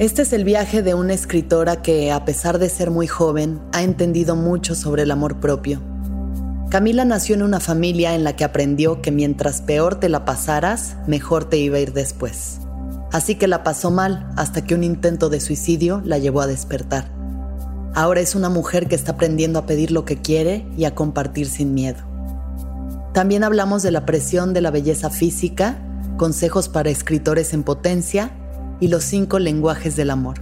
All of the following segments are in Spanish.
Este es el viaje de una escritora que, a pesar de ser muy joven, ha entendido mucho sobre el amor propio. Camila nació en una familia en la que aprendió que mientras peor te la pasaras, mejor te iba a ir después. Así que la pasó mal hasta que un intento de suicidio la llevó a despertar. Ahora es una mujer que está aprendiendo a pedir lo que quiere y a compartir sin miedo. También hablamos de la presión de la belleza física, consejos para escritores en potencia y los cinco lenguajes del amor.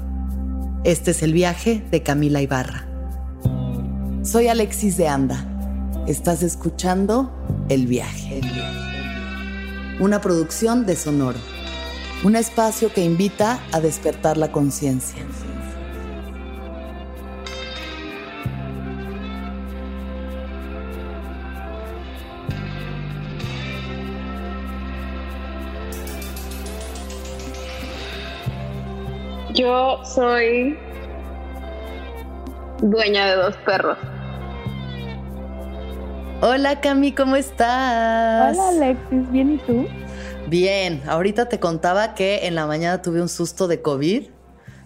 Este es el viaje de Camila Ibarra. Soy Alexis de Anda. Estás escuchando El viaje. Una producción de Sonoro. Un espacio que invita a despertar la conciencia. Yo soy dueña de dos perros. Hola Cami, ¿cómo estás? Hola Alexis, ¿bien y tú? Bien, ahorita te contaba que en la mañana tuve un susto de COVID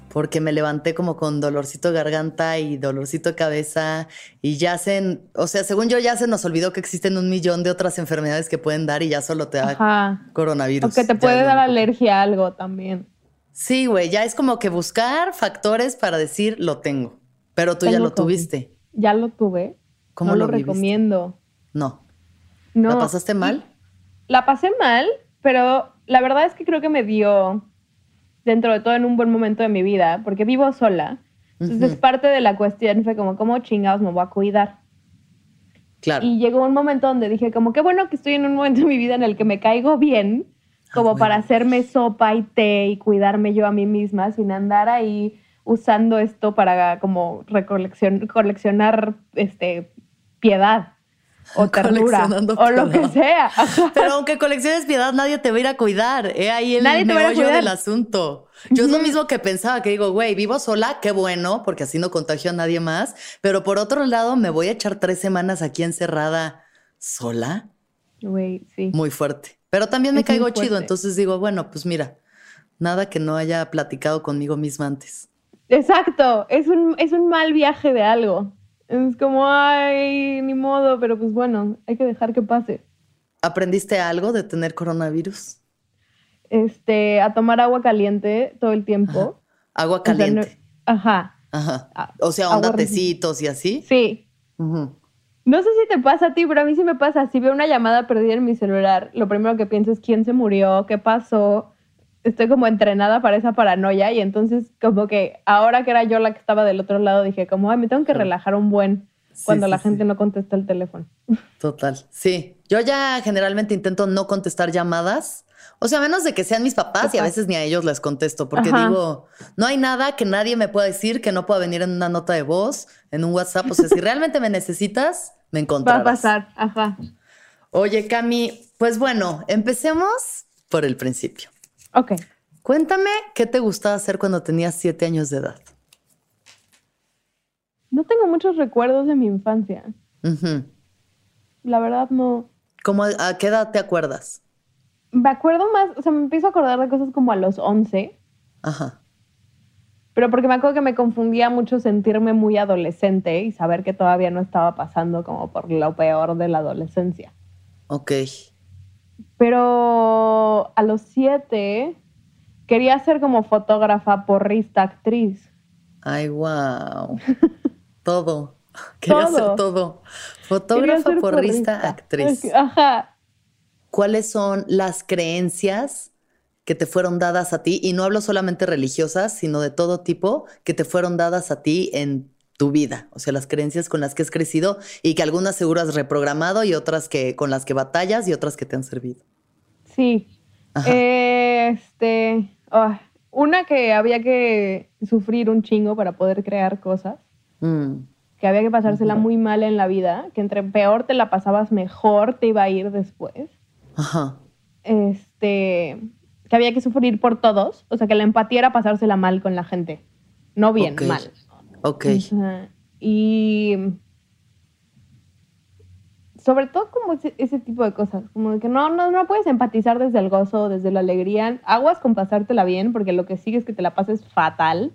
porque me levanté como con dolorcito de garganta y dolorcito de cabeza y ya se, o sea, según yo ya se nos olvidó que existen un millón de otras enfermedades que pueden dar y ya solo te da coronavirus. O que te puede dar alergia a algo también. Sí, güey, ya es como que buscar factores para decir lo tengo. Pero tú ya lo tuviste. Ya lo tuve. ¿Cómo lo, recomiendo? No. no. ¿La pasaste mal? La pasé mal, pero la verdad es que creo que me dio dentro de todo en un buen momento de mi vida, porque vivo sola. Entonces, parte de la cuestión fue como, ¿cómo chingados me voy a cuidar? Claro. Y llegó un momento donde dije, como, qué bueno que estoy en un momento de mi vida en el que me caigo bien como para hacerme sopa y té y cuidarme yo a mí misma sin andar ahí usando esto para como recoleccionar este, piedad o ternura o lo que sea. Pero aunque colecciones piedad, nadie te va a ir a cuidar. ¿eh? Ahí el nadie meollo del asunto. Yo es lo mismo que pensaba, que digo, güey, vivo sola, qué bueno, porque así no contagio a nadie más. Pero por otro lado, me voy a echar tres semanas aquí encerrada sola. Güey, sí. Muy fuerte. Pero también me caigo chido, entonces digo, bueno, pues mira, nada que no haya platicado conmigo misma antes. Exacto, es un, es un mal viaje de algo. Es como, ay, ni modo, pero pues bueno, hay que dejar que pase. ¿Aprendiste algo de tener coronavirus? Este, a tomar agua caliente todo el tiempo. Agua caliente. ajá. Ajá. Ah, o sea, onda tecitos y así. Sí. No sé si te pasa a ti, pero a mí sí me pasa. Si veo una llamada perdida en mi celular, lo primero que pienso es quién se murió, qué pasó. Estoy como entrenada para esa paranoia y entonces como que ahora que era yo la que estaba del otro lado dije como, ay, me tengo que relajar un buen cuando la gente no contesta el teléfono. Total, sí. Yo ya generalmente intento no contestar llamadas. O sea, a menos de que sean mis papás y a veces ni a ellos les contesto, porque digo, no hay nada que nadie me pueda decir que no pueda venir en una nota de voz, en un WhatsApp. O sea, si realmente me necesitas, me encontrarás. Va a pasar, ajá. Oye, Cami, pues bueno, empecemos por el principio. Ok. Cuéntame qué te gustaba hacer cuando tenías siete años de edad. No tengo muchos recuerdos de mi infancia. La verdad no. ¿Cómo, ¿A qué edad te acuerdas? Me acuerdo más, o sea, me empiezo a acordar de cosas como a los 11. Ajá. Pero porque me acuerdo que me confundía mucho sentirme muy adolescente y saber que todavía no estaba pasando como por lo peor de la adolescencia. Ok. Pero a los siete quería ser como fotógrafa, porrista, actriz. Ay, wow. todo. Quería ser todo. Fotógrafa, porrista, actriz. Ajá. ¿Cuáles son las creencias que te fueron dadas a ti, y no hablo solamente religiosas, sino de todo tipo, que te fueron dadas a ti en tu vida, o sea, las creencias con las que has crecido y que algunas seguro has reprogramado y otras que con las que batallas y otras que te han servido. Sí. este, una que había que sufrir un chingo para poder crear cosas. Mm. Que había que pasársela muy mal en la vida, que entre peor te la pasabas, mejor te iba a ir después. Ajá. Este, que había que sufrir por todos, o sea, que la empatía era pasársela mal con la gente, no bien, mal. Ok. y sobre todo como ese, tipo de cosas, como que no, no, no puedes empatizar desde el gozo, desde la alegría. Aguas con pasártela bien, porque lo que sigue es que te la pases fatal.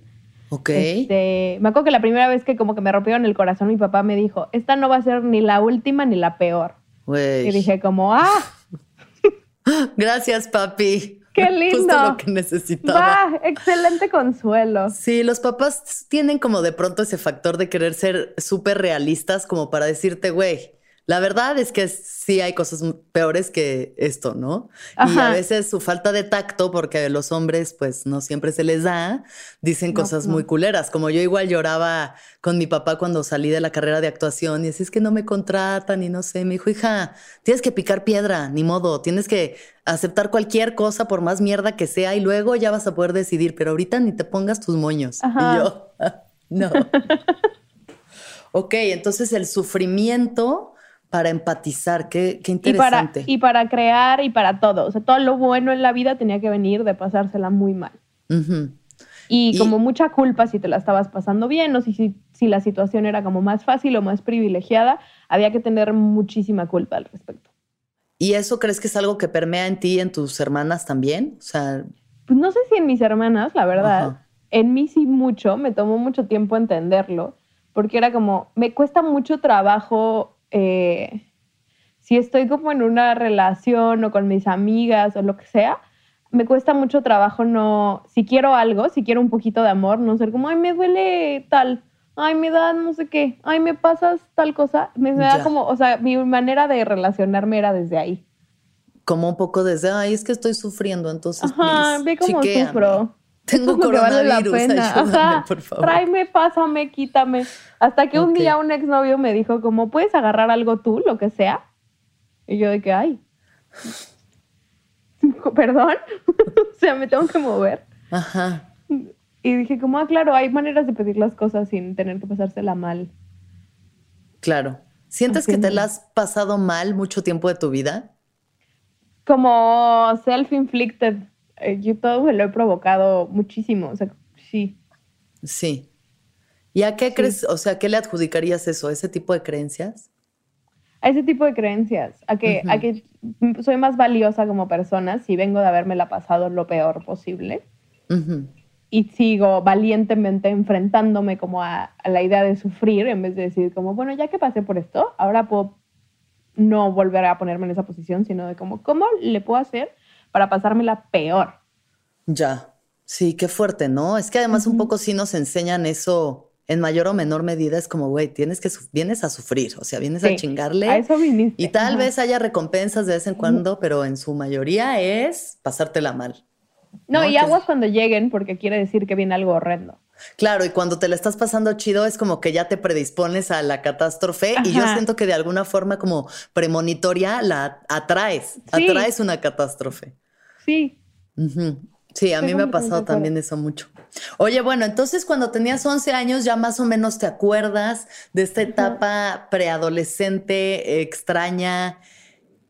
Ok. Este, me acuerdo que la primera vez que como que me rompieron el corazón, mi papá me dijo, esta no va a ser ni la última ni la peor. Y dije como, ah. Gracias, papi. Qué lindo. Justo lo que necesitaba. Excelente consuelo. Sí, los papás tienen como de pronto ese factor de querer ser súper realistas como para decirte, güey, la verdad es que sí hay cosas peores que esto, ¿no? Y a veces su falta de tacto, porque los hombres pues no siempre se les da, dicen cosas muy culeras. Como yo igual lloraba con mi papá cuando salí de la carrera de actuación y así es que no me contratan y no sé, me dijo, hija, tienes que picar piedra, ni modo, tienes que aceptar cualquier cosa por más mierda que sea y luego ya vas a poder decidir, pero ahorita ni te pongas tus moños. Y yo, no. ok, entonces el sufrimiento para empatizar. Qué, qué interesante. Y para, y para, crear y para todo. O sea, todo lo bueno en la vida tenía que venir de pasársela muy mal. y, como mucha culpa si te la estabas pasando bien o si, si, si, la situación era como más fácil o más privilegiada, había que tener muchísima culpa al respecto. ¿Y eso crees que es algo que permea en ti y en tus hermanas también? O sea... Pues no sé si en mis hermanas, la verdad. En mí sí mucho, me tomó mucho tiempo entenderlo, porque era como, me cuesta mucho trabajo eh, si estoy como en una relación o con mis amigas o lo que sea, me cuesta mucho trabajo no, si quiero algo, si quiero un poquito de amor, no ser como, ay, me duele tal, ay, me da no sé qué, ay, me pasas tal cosa, me, da como, o sea, mi manera de relacionarme era desde ahí. Como un poco desde, ay, es que estoy sufriendo, entonces, Ajá, ve cómo sufro. Tengo coronavirus, vale ayúdame, por favor. Tráeme, pásame, quítame. Hasta que un día un exnovio me dijo, como, ¿puedes agarrar algo tú, lo que sea? Y yo de que, ay, ¿perdón? o sea, me tengo que mover. Ajá. Y dije, como, ah, claro, hay maneras de pedir las cosas sin tener que pasársela mal. Claro. ¿Sientes que te la has pasado mal mucho tiempo de tu vida? Como self-inflicted. Eh, yo todo me lo he provocado muchísimo, o sea, sí. Sí. ¿Y a qué crees, o sea, qué le adjudicarías eso, ese tipo de creencias? A ese tipo de creencias, a que, a que soy más valiosa como persona si vengo de haberme la pasado lo peor posible. Y sigo valientemente enfrentándome como a, a, la idea de sufrir en vez de decir como, bueno, ya que pasé por esto, ahora puedo no volver a ponerme en esa posición, sino de como, ¿cómo le puedo hacer para pasármela peor. Ya, sí, qué fuerte, ¿no? Es que además un poco sí nos enseñan eso en mayor o menor medida. Es como, güey, tienes que, vienes a sufrir, o sea, vienes a chingarle. A eso viniste. Y tal vez haya recompensas de vez en cuando, pero en su mayoría es pasártela mal. No, y aguas cuando lleguen porque quiere decir que viene algo horrendo. Claro, y cuando te la estás pasando chido es como que ya te predispones a la catástrofe y yo siento que de alguna forma como premonitoria la atraes, atraes una catástrofe. Sí. Sí, a mí me ha pasado también eso mucho. Oye, bueno, entonces cuando tenías 11 años ya más o menos te acuerdas de esta etapa preadolescente extraña.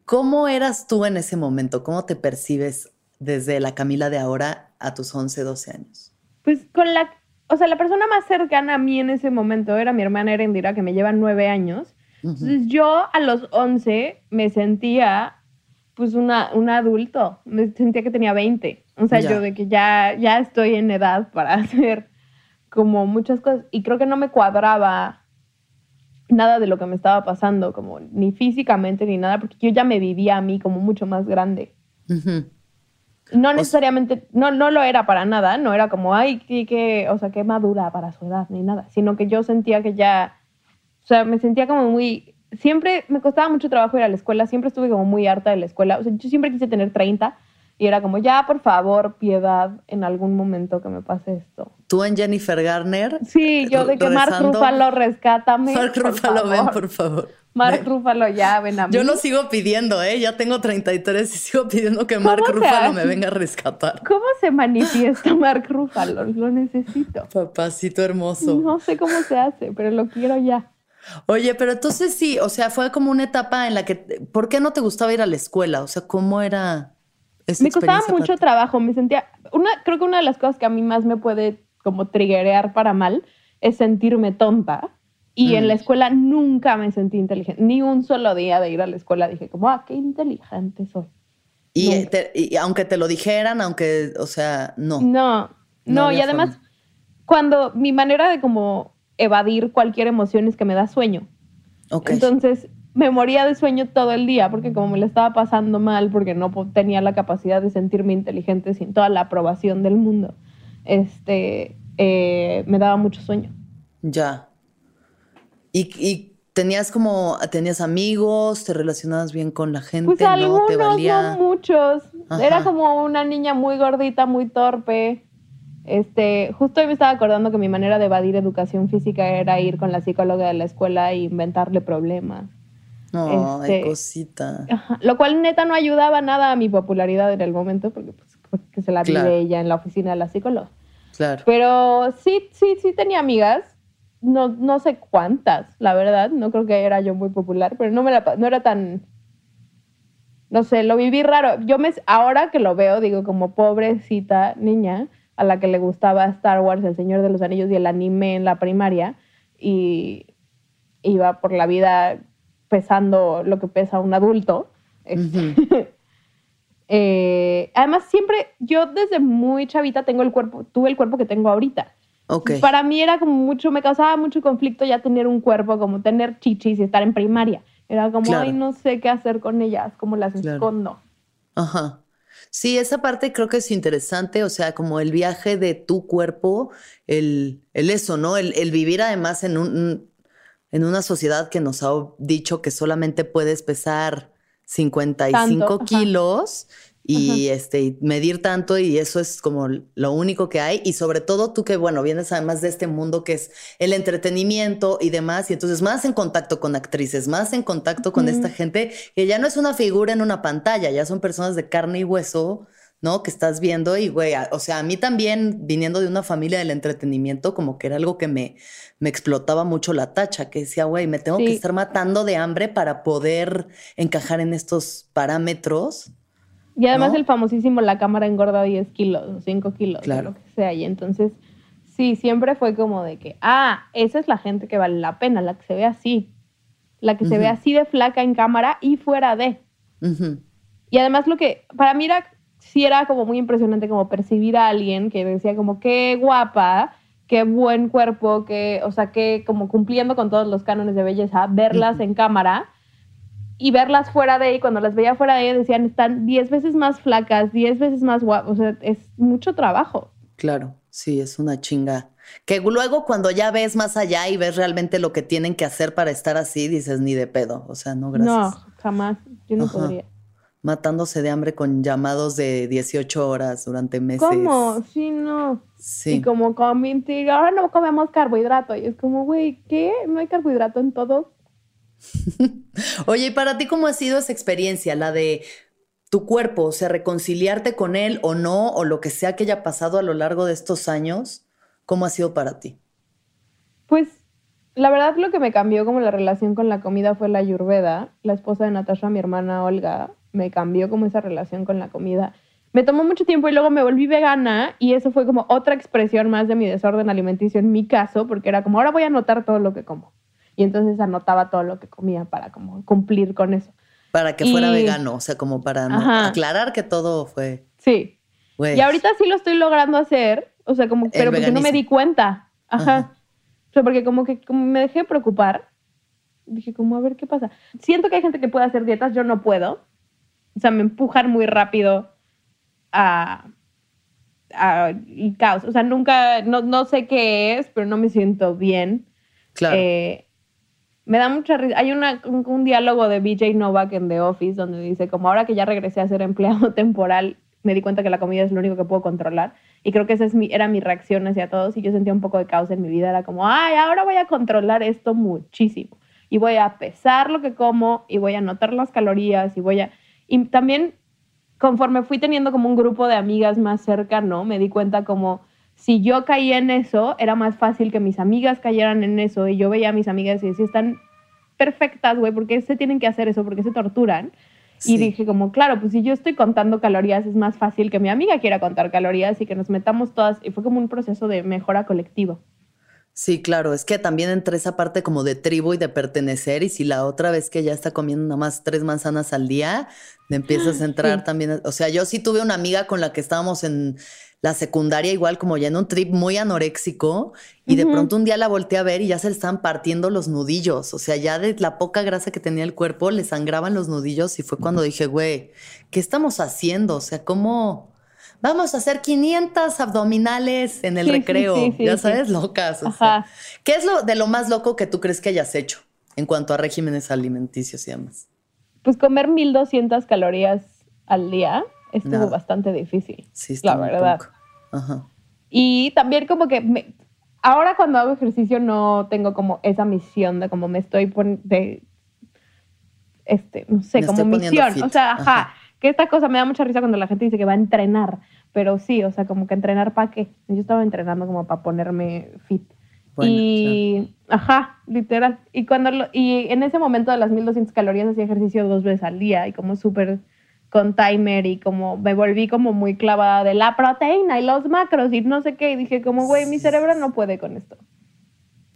¿Cómo eras tú en ese momento? ¿Cómo te percibes desde la Camila de ahora a tus 11, 12 años? Pues con la o sea, la persona más cercana a mí en ese momento era mi hermana Erendira, que me lleva nueve años. Entonces yo a los once me sentía pues una, un adulto, me sentía que tenía 20. O sea, yo de que ya, ya estoy en edad para hacer como muchas cosas. Y creo que no me cuadraba nada de lo que me estaba pasando, como ni físicamente ni nada, porque yo ya me vivía a mí como mucho más grande. No necesariamente, no, no lo era para nada, no era como, ay, qué, o sea, qué madura para su edad, ni nada, sino que yo sentía que ya, o sea, me sentía como muy, siempre me costaba mucho trabajo ir a la escuela, siempre estuve como muy harta de la escuela, o sea, yo siempre quise tener 30 y era como, ya, por favor, piedad, en algún momento que me pase esto. ¿Tú en Jennifer Garner? Sí, yo de que Mark Ruffalo rescátame. Mark Ruffalo, ven, por favor. Mark Ruffalo, ya, ven a mí. Yo lo sigo pidiendo, ¿eh? Ya tengo 33 y sigo pidiendo que Mark Ruffalo me venga a rescatar. ¿Cómo se manifiesta Mark Ruffalo? Lo necesito. Papacito hermoso. No sé cómo se hace, pero lo quiero ya. Oye, pero entonces sí, o sea, fue como una etapa en la que, ¿por qué no te gustaba ir a la escuela? O sea, ¿cómo era? Esa me costaba mucho trabajo, me sentía, una, creo que una de las cosas que a mí más me puede como triggerear para mal es sentirme tonta Y en Mm. la escuela nunca me sentí inteligente. Ni un solo día de ir a la escuela dije como, ah, qué inteligente soy. Y, Nunca. te- y aunque te lo dijeran, aunque, o sea, no. No, No no, y además, forma. cuando mi manera de como evadir cualquier emoción es que me da sueño. Ok. Entonces me moría de sueño todo el día porque como me lo estaba pasando mal, porque no tenía la capacidad de sentirme inteligente sin toda la aprobación del mundo, este, eh, me daba mucho sueño. ya. Y, y tenías como, tenías amigos, te relacionabas bien con la gente, Pues ¿no? algunos, Te valía. no muchos. Ajá. Era como una niña muy gordita, muy torpe. Este, justo hoy me estaba acordando que mi manera de evadir educación física era ir con la psicóloga de la escuela e inventarle problemas. No, ay, este- cosita. Ajá, Lo cual neta no ayudaba nada a mi popularidad en el momento porque pues porque se la vive Claro. ella en la oficina de la psicóloga. Claro. Pero sí, sí, sí tenía amigas. No, no sé cuántas, la verdad. No creo que era yo muy popular, pero no, me la, no era tan... No sé, lo viví raro. Yo me, ahora que lo veo, digo, como pobrecita niña a la que le gustaba Star Wars, El Señor de los Anillos y el anime en la primaria y iba por la vida pesando lo que pesa un adulto. Ujú. Eh, además, siempre, yo desde muy chavita tengo el cuerpo, tuve el cuerpo que tengo ahorita. Para mí era como mucho, me causaba mucho conflicto ya tener un cuerpo, como tener chichis y estar en primaria. Era como, Claro. ay, no sé qué hacer con ellas, como las Claro. escondo. Ajá. Sí, esa parte creo que es interesante, o sea, como el viaje de tu cuerpo, el, el eso, ¿no? El, el vivir además en un, en una sociedad que nos ha dicho que solamente puedes pesar 55 Tanto, ajá. Y este medir tanto y eso es como lo único que hay. Y sobre todo tú que bueno vienes además de este mundo que es el entretenimiento y demás y entonces más en contacto con actrices más en contacto con esta gente que ya no es una figura en una pantalla ya son personas de carne y hueso no que estás viendo y güey o sea a mí también viniendo de una familia del entretenimiento como que era algo que me me explotaba mucho la tacha que decía güey me tengo que estar matando de hambre para poder encajar en estos parámetros Y además ¿No? el famosísimo la cámara engorda 10 kilos o 5 kilos, o Claro. lo que sea. Y entonces, sí, siempre fue como de que, ah, esa es la gente que vale la pena, la que se ve así. La que se ve así de flaca en cámara y fuera de. Y además lo que, para mí era, sí era como muy impresionante como percibir a alguien que decía como, qué guapa, qué buen cuerpo, que, o sea, que como cumpliendo con todos los cánones de belleza, verlas en cámara y verlas fuera de ahí, cuando las veía fuera de ahí decían, están 10 veces más flacas, 10 veces más guapas, o sea, es mucho trabajo. Claro, sí, es una chinga. Que luego cuando ya ves más allá y ves realmente lo que tienen que hacer para estar así, dices ni de pedo. O sea, no, gracias. No, jamás, yo no Ajá. podría. Matándose de hambre con llamados de 18 horas durante meses. ¿Cómo? Sí, no. Sí. Y como comenté, ahora no comemos carbohidrato. Y es como, güey, ¿qué? ¿No hay carbohidrato en todo? Oye, ¿y para ti cómo ha sido esa experiencia? La de tu cuerpo, o sea, reconciliarte con él o no, o lo que sea que haya pasado a lo largo de estos años, ¿cómo ha sido para ti? Pues la verdad lo que me cambió como la relación con la comida fue la ayurveda. La esposa de Natasha, mi hermana Olga, me cambió como esa relación con la comida. Me tomó mucho tiempo y luego me volví vegana y eso fue como otra expresión más de mi desorden alimenticio en mi caso, porque era como, ahora voy a anotar todo lo que como. Y entonces anotaba todo lo que comía para como cumplir con eso. Para que fuera vegano, o sea, como para Ajá. aclarar que todo fue. Sí. Y ahorita sí lo estoy logrando hacer, o sea, como, pero porque no me di cuenta. Ajá. Ajá. O sea, porque como que como me dejé preocupar. Dije, como, a ver qué pasa. Siento que hay gente que puede hacer dietas, yo no puedo. O sea, me empujan muy rápido a, a y caos. O sea, nunca, no, no sé qué es, pero no me siento bien. Claro. Eh, me da mucha risa. Hay una, un, diálogo de BJ Novak en The Office donde dice, como ahora que ya regresé a ser empleado temporal, me di cuenta que la comida es lo único que puedo controlar. Y creo que esa es mi, era mi reacción hacia todos. Y yo sentía un poco de caos en mi vida. Era como, ay, ahora voy a controlar esto muchísimo. Y voy a pesar lo que como y voy a anotar las calorías y voy a... Y también, conforme fui teniendo como un grupo de amigas más cercano, me di cuenta como si yo caía en eso, era más fácil que mis amigas cayeran en eso. Y yo veía a mis amigas y decía, están perfectas, güey, ¿por qué se tienen que hacer eso? ¿Por qué se torturan? Sí. Y dije como, claro, pues si yo estoy contando calorías, es más fácil que mi amiga quiera contar calorías y que nos metamos todas. Y fue como un proceso de mejora colectiva. Sí, claro, es que también entre esa parte como de tribu y de pertenecer, y si la otra vez que ya está comiendo nada más tres manzanas al día, le empiezas a entrar también. O sea, yo sí tuve una amiga con la que estábamos en la secundaria, igual como ya en un trip muy anoréxico, y de pronto un día la volteé a ver y ya se le estaban partiendo los nudillos. O sea, ya de la poca grasa que tenía el cuerpo, le sangraban los nudillos, y fue cuando dije, güey, ¿qué estamos haciendo? O sea, ¿cómo? Vamos a hacer 500 abdominales en el recreo, ya sabes, locas. ¿Qué es lo de lo más loco que tú crees que hayas hecho en cuanto a regímenes alimenticios y demás? Pues comer 1200 calorías al día estuvo bastante difícil. Sí, la verdad. Ajá. Y también como que ahora cuando hago ejercicio no tengo como esa misión de como me estoy poniendo este, no sé, como misión. O sea, ajá que esta cosa me da mucha risa cuando la gente dice que va a entrenar, pero sí, o sea, como que entrenar para qué. Yo estaba entrenando como para ponerme fit. y, ajá, literal. Y, cuando y en ese momento de las 1200 calorías hacía ejercicio dos veces al día y como súper con timer y como me volví como muy clavada de la proteína y los macros y no sé qué. Y dije como, güey, mi cerebro no puede con esto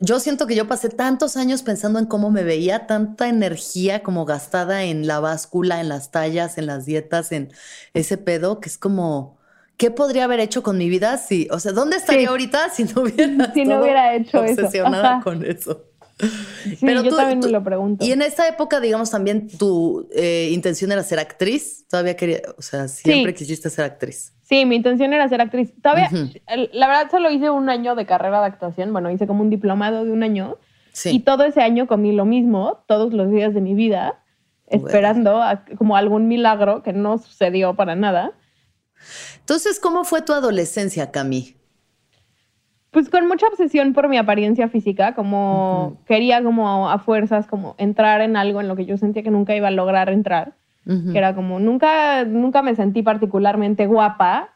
yo siento que yo pasé tantos años pensando en cómo me veía, tanta energía como gastada en la báscula, en las tallas, en las dietas, en ese pedo, que es como, ¿qué podría haber hecho con mi vida si, o sea, ¿dónde estaría ahorita si no hubiera, si no hubiera hecho obsesionada con eso? Sí, Pero yo también me lo pregunto. Y en esta época, digamos, también tu eh, intención era ser actriz. Todavía quería, o sea, siempre quisiste ser actriz. Sí, mi intención era ser actriz. Todavía, la verdad, solo hice un año de carrera de actuación. Bueno, hice como un diplomado de un año. Sí. Y todo ese año comí lo mismo, todos los días de mi vida, esperando como algún milagro que no sucedió para nada. Entonces, ¿cómo fue tu adolescencia, Cami? Pues con mucha obsesión por mi apariencia física, como quería como a fuerzas como entrar en algo en lo que yo sentía que nunca iba a lograr entrar, que era como nunca nunca me sentí particularmente guapa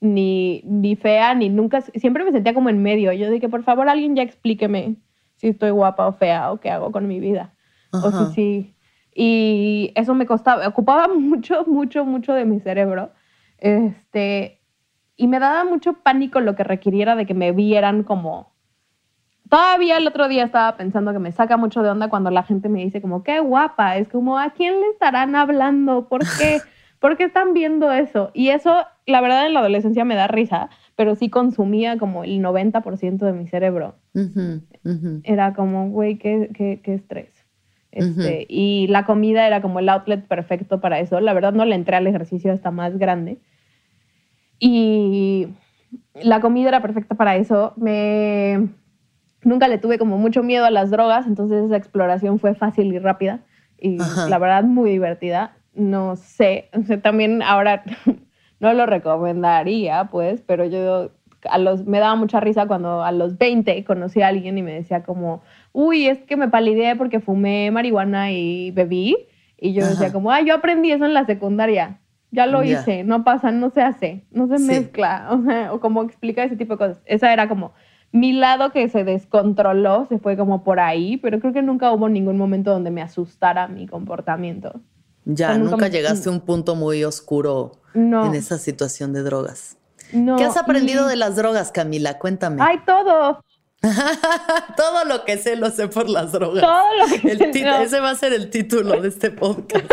ni, ni fea ni nunca siempre me sentía como en medio. Yo dije, por favor, alguien ya explíqueme si estoy guapa o fea o qué hago con mi vida. O si sí. Y eso me costaba, ocupaba mucho, mucho, mucho de mi cerebro. Este, y me daba mucho pánico lo que requiriera de que me vieran como... Todavía el otro día estaba pensando que me saca mucho de onda cuando la gente me dice como, qué guapa, es como, ¿a quién le estarán hablando? ¿Por qué? ¿Por qué están viendo eso? Y eso, la verdad, en la adolescencia me da risa, pero sí consumía como el 90% de mi cerebro. Era como, güey, qué, qué, qué, estrés. Este, Y la comida era como el outlet perfecto para eso. La verdad no le entré al ejercicio hasta más grande. Y la comida era perfecta para eso. Me nunca le tuve como mucho miedo a las drogas, entonces esa exploración fue fácil y rápida y la verdad muy divertida. No sé, también ahora no lo recomendaría, pues, pero yo a los, me daba mucha risa cuando a los 20 conocí a alguien y me decía como, uy, es que me palideé porque fumé marihuana y bebí. Y yo decía como, ay, yo aprendí eso en la secundaria ya lo hice, no pasa, no se hace, no se mezcla, o, sea, o como explica ese tipo de cosas. Esa era como mi lado que se descontroló, se fue como por ahí, pero creo que nunca hubo ningún momento donde me asustara mi comportamiento. Ya, nunca, llegaste a un punto muy oscuro en esa situación de drogas. ¿Qué has aprendido de las drogas, Camila? Cuéntame. Ay, todo. todo lo que sé lo sé por las drogas. Todo lo que sé. Ese va a ser el título de este podcast.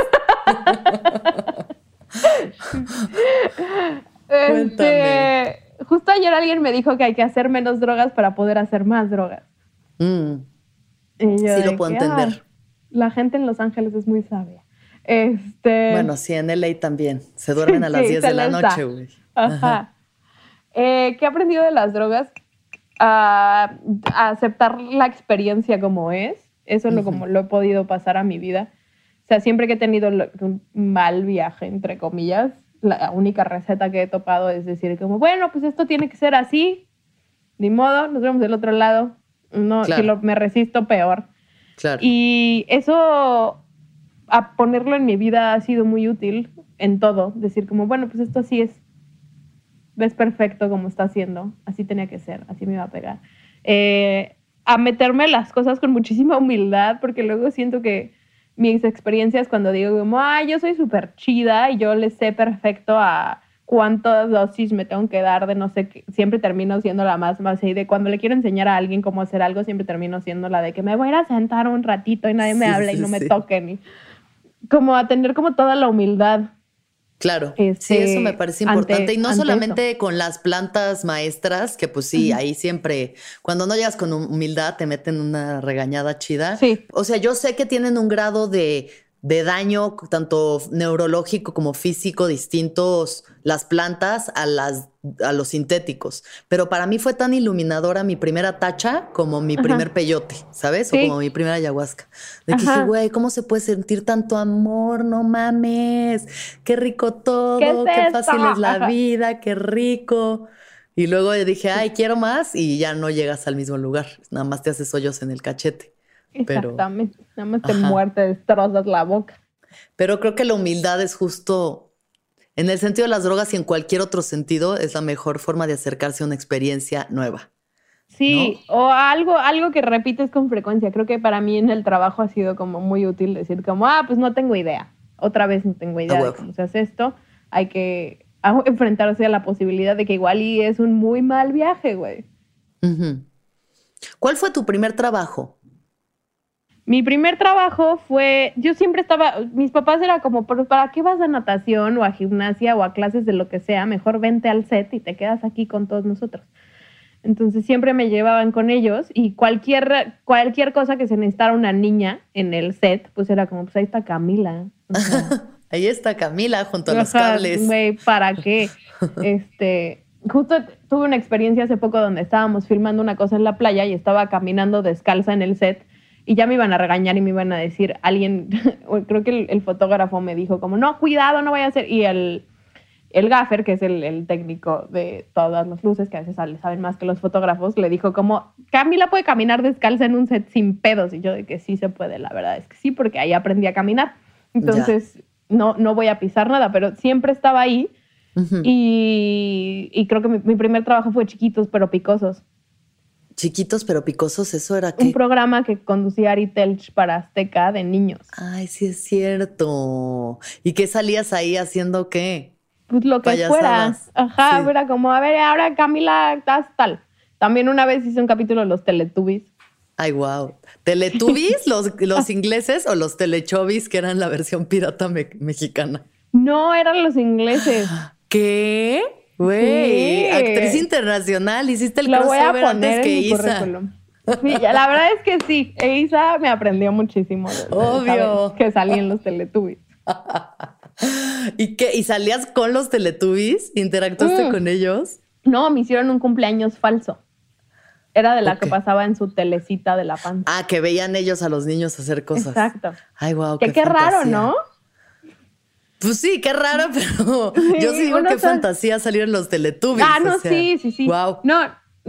este, justo ayer alguien me dijo que hay que hacer menos drogas para poder hacer más drogas. Mm. sí, lo puedo entender. la gente en Los Ángeles es muy sabia. Este, bueno, sí, en LA también. Se duermen a las 10 de la noche, güey. Ajá. Eh, ¿Qué he aprendido de las drogas? A, aceptar la experiencia como es. Eso es lo, como lo he podido pasar a mi vida. O sea, siempre que he tenido un mal viaje, entre comillas, la única receta que he topado es decir, como, bueno, pues esto tiene que ser así, ni modo, nos vemos del otro lado. No, si lo, me resisto, peor. Claro. Y eso, a ponerlo en mi vida ha sido muy útil en todo. Decir como, bueno, pues esto así es. Ves perfecto como está haciendo. Así tenía que ser, así me iba a pegar. Eh, a meterme las cosas con muchísima humildad, porque luego siento que mis experiencias cuando digo como, ay, yo soy súper chida y yo le sé perfecto a cuántas dosis me tengo que dar de no sé qué. Siempre termino siendo la más más y de cuando le quiero enseñar a alguien cómo hacer algo, siempre termino siendo la de que me voy a ir a sentar un ratito y nadie me habla y no me toquen. Y como a tener como toda la humildad. Claro, sí, este, eso me parece importante. y no solamente con las plantas maestras, que pues sí, ahí siempre, cuando no llegas con humildad, te meten una regañada chida. Sí. O sea, yo sé que tienen un grado de de daño tanto neurológico como físico distintos las plantas a, las, a los sintéticos. Pero para mí fue tan iluminadora mi primera tacha como mi primer peyote, ¿sabes? O como mi primera ayahuasca. De que dije, güey, ¿cómo se puede sentir tanto amor? No mames, qué rico todo, qué, fácil es la vida, qué rico. Y luego dije, ay, quiero más y ya no llegas al mismo lugar, nada más te haces hoyos en el cachete. Exactamente. Nada más te muerte, destrozas la boca. Pero creo que la humildad es justo, en el sentido de las drogas y en cualquier otro sentido, es la mejor forma de acercarse a una experiencia nueva. Sí, o algo, algo que repites con frecuencia. Creo que para mí en el trabajo ha sido como muy útil decir como, ah, pues no tengo idea. Otra vez no tengo idea de cómo se hace esto. Hay que enfrentarse a la posibilidad de que igual y es un muy mal viaje, güey. ¿Cuál fue tu primer trabajo? Mi primer trabajo fue, yo siempre estaba, mis papás era como, ¿para qué vas a natación o a gimnasia o a clases de lo que sea? Mejor vente al set y te quedas aquí con todos nosotros. Entonces siempre me llevaban con ellos y cualquier, cualquier cosa que se necesitara una niña en el set, pues era como, pues ahí está Camila. ahí está Camila junto a los cables. Güey, ¿para qué? este, justo tuve una experiencia hace poco donde estábamos filmando una cosa en la playa y estaba caminando descalza en el set y ya me iban a regañar y me iban a decir, alguien, creo que el, fotógrafo me dijo como, no, cuidado, no vaya a ser, y el, el gaffer, que es el, técnico de todas las luces, que a veces saben más que los fotógrafos, le dijo como, Camila puede caminar descalza en un set sin pedos, y yo de que sí se puede, la verdad es que sí, porque ahí aprendí a caminar, entonces no, no voy a pisar nada, pero siempre estaba ahí, y, y, creo que mi, mi primer trabajo fue chiquitos pero picosos. Chiquitos pero picosos, ¿eso era? Un programa que conducía Ari Telch para Azteca de niños. Ay, sí es cierto. ¿Y qué salías ahí haciendo qué? Pues lo que fuera. Ajá, era como, a ver, ahora Camila, estás tal. También una vez hice un capítulo de los Teletubbies. Ay, wow. ¿Teletubbies, los, los ingleses o los Telechovis, que eran la versión pirata mexicana? No, eran los ingleses. ¿Qué? Güey, actriz internacional, hiciste el Lo crossover antes que Isa. Sí, la verdad es que sí, Isa me aprendió muchísimo. Obvio. que salí en los Teletubbies. ¿Y qué? ¿Y salías con los Teletubbies? ¿Interactuaste mm. con ellos? No, me hicieron un cumpleaños falso. Era de la que pasaba en su telecita de la panza. Ah, que veían ellos a los niños hacer cosas. Exacto. Ay, wow. qué raro, ¿no? Pues sí, qué raro, pero yo sí digo que fantasía salir en los Teletubbies. Ah, no, sí, sí, sí. Wow. No,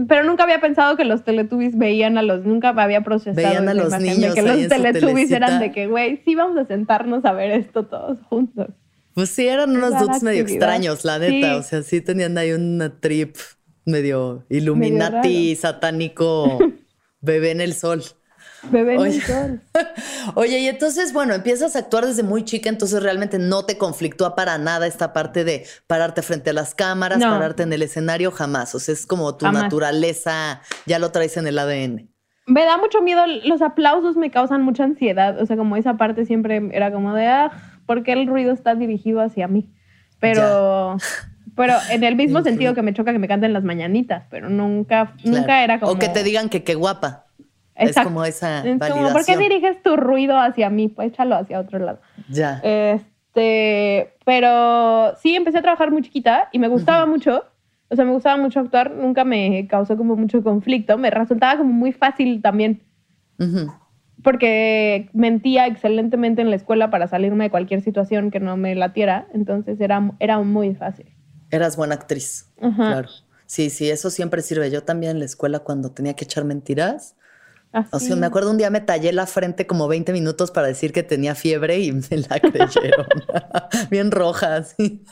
pero nunca había pensado que los Teletubbies veían a los, nunca había procesado. Veían a los niños. que los Teletubbies eran de que, güey, sí vamos a sentarnos a ver esto todos juntos. Pues sí, eran unos dudes medio extraños, la neta. O sea, sí tenían ahí una trip medio Illuminati, satánico, bebé en el sol. Bebé oye, oye, y entonces, bueno, empiezas a actuar desde muy chica, entonces realmente no te conflictúa para nada esta parte de pararte frente a las cámaras, pararte en el escenario, jamás. O sea, es como tu naturaleza, ya lo traes en el ADN. Me da mucho miedo, los aplausos me causan mucha ansiedad, o sea, como esa parte siempre era como de, ah, ¿por qué el ruido está dirigido hacia mí? Pero... Pero en el mismo sentido que me choca que me canten las mañanitas, pero nunca, nunca era como. O que te digan que qué guapa. Es como esa validación. ¿Por qué diriges tu ruido hacia mí? Pues échalo hacia otro lado. Ya. Este, pero sí, empecé a trabajar muy chiquita y me gustaba mucho. O sea, me gustaba mucho actuar. Nunca me causó como mucho conflicto. Me resultaba como muy fácil también. Porque mentía excelentemente en la escuela para salirme de cualquier situación que no me latiera. Entonces era, era muy fácil. Eras buena actriz. Claro. Sí, sí, eso siempre sirve. Yo también en la escuela cuando tenía que echar mentiras, o sea, me acuerdo un día me tallé la frente como 20 minutos para decir que tenía fiebre y me la creyeron. Bien roja, sí.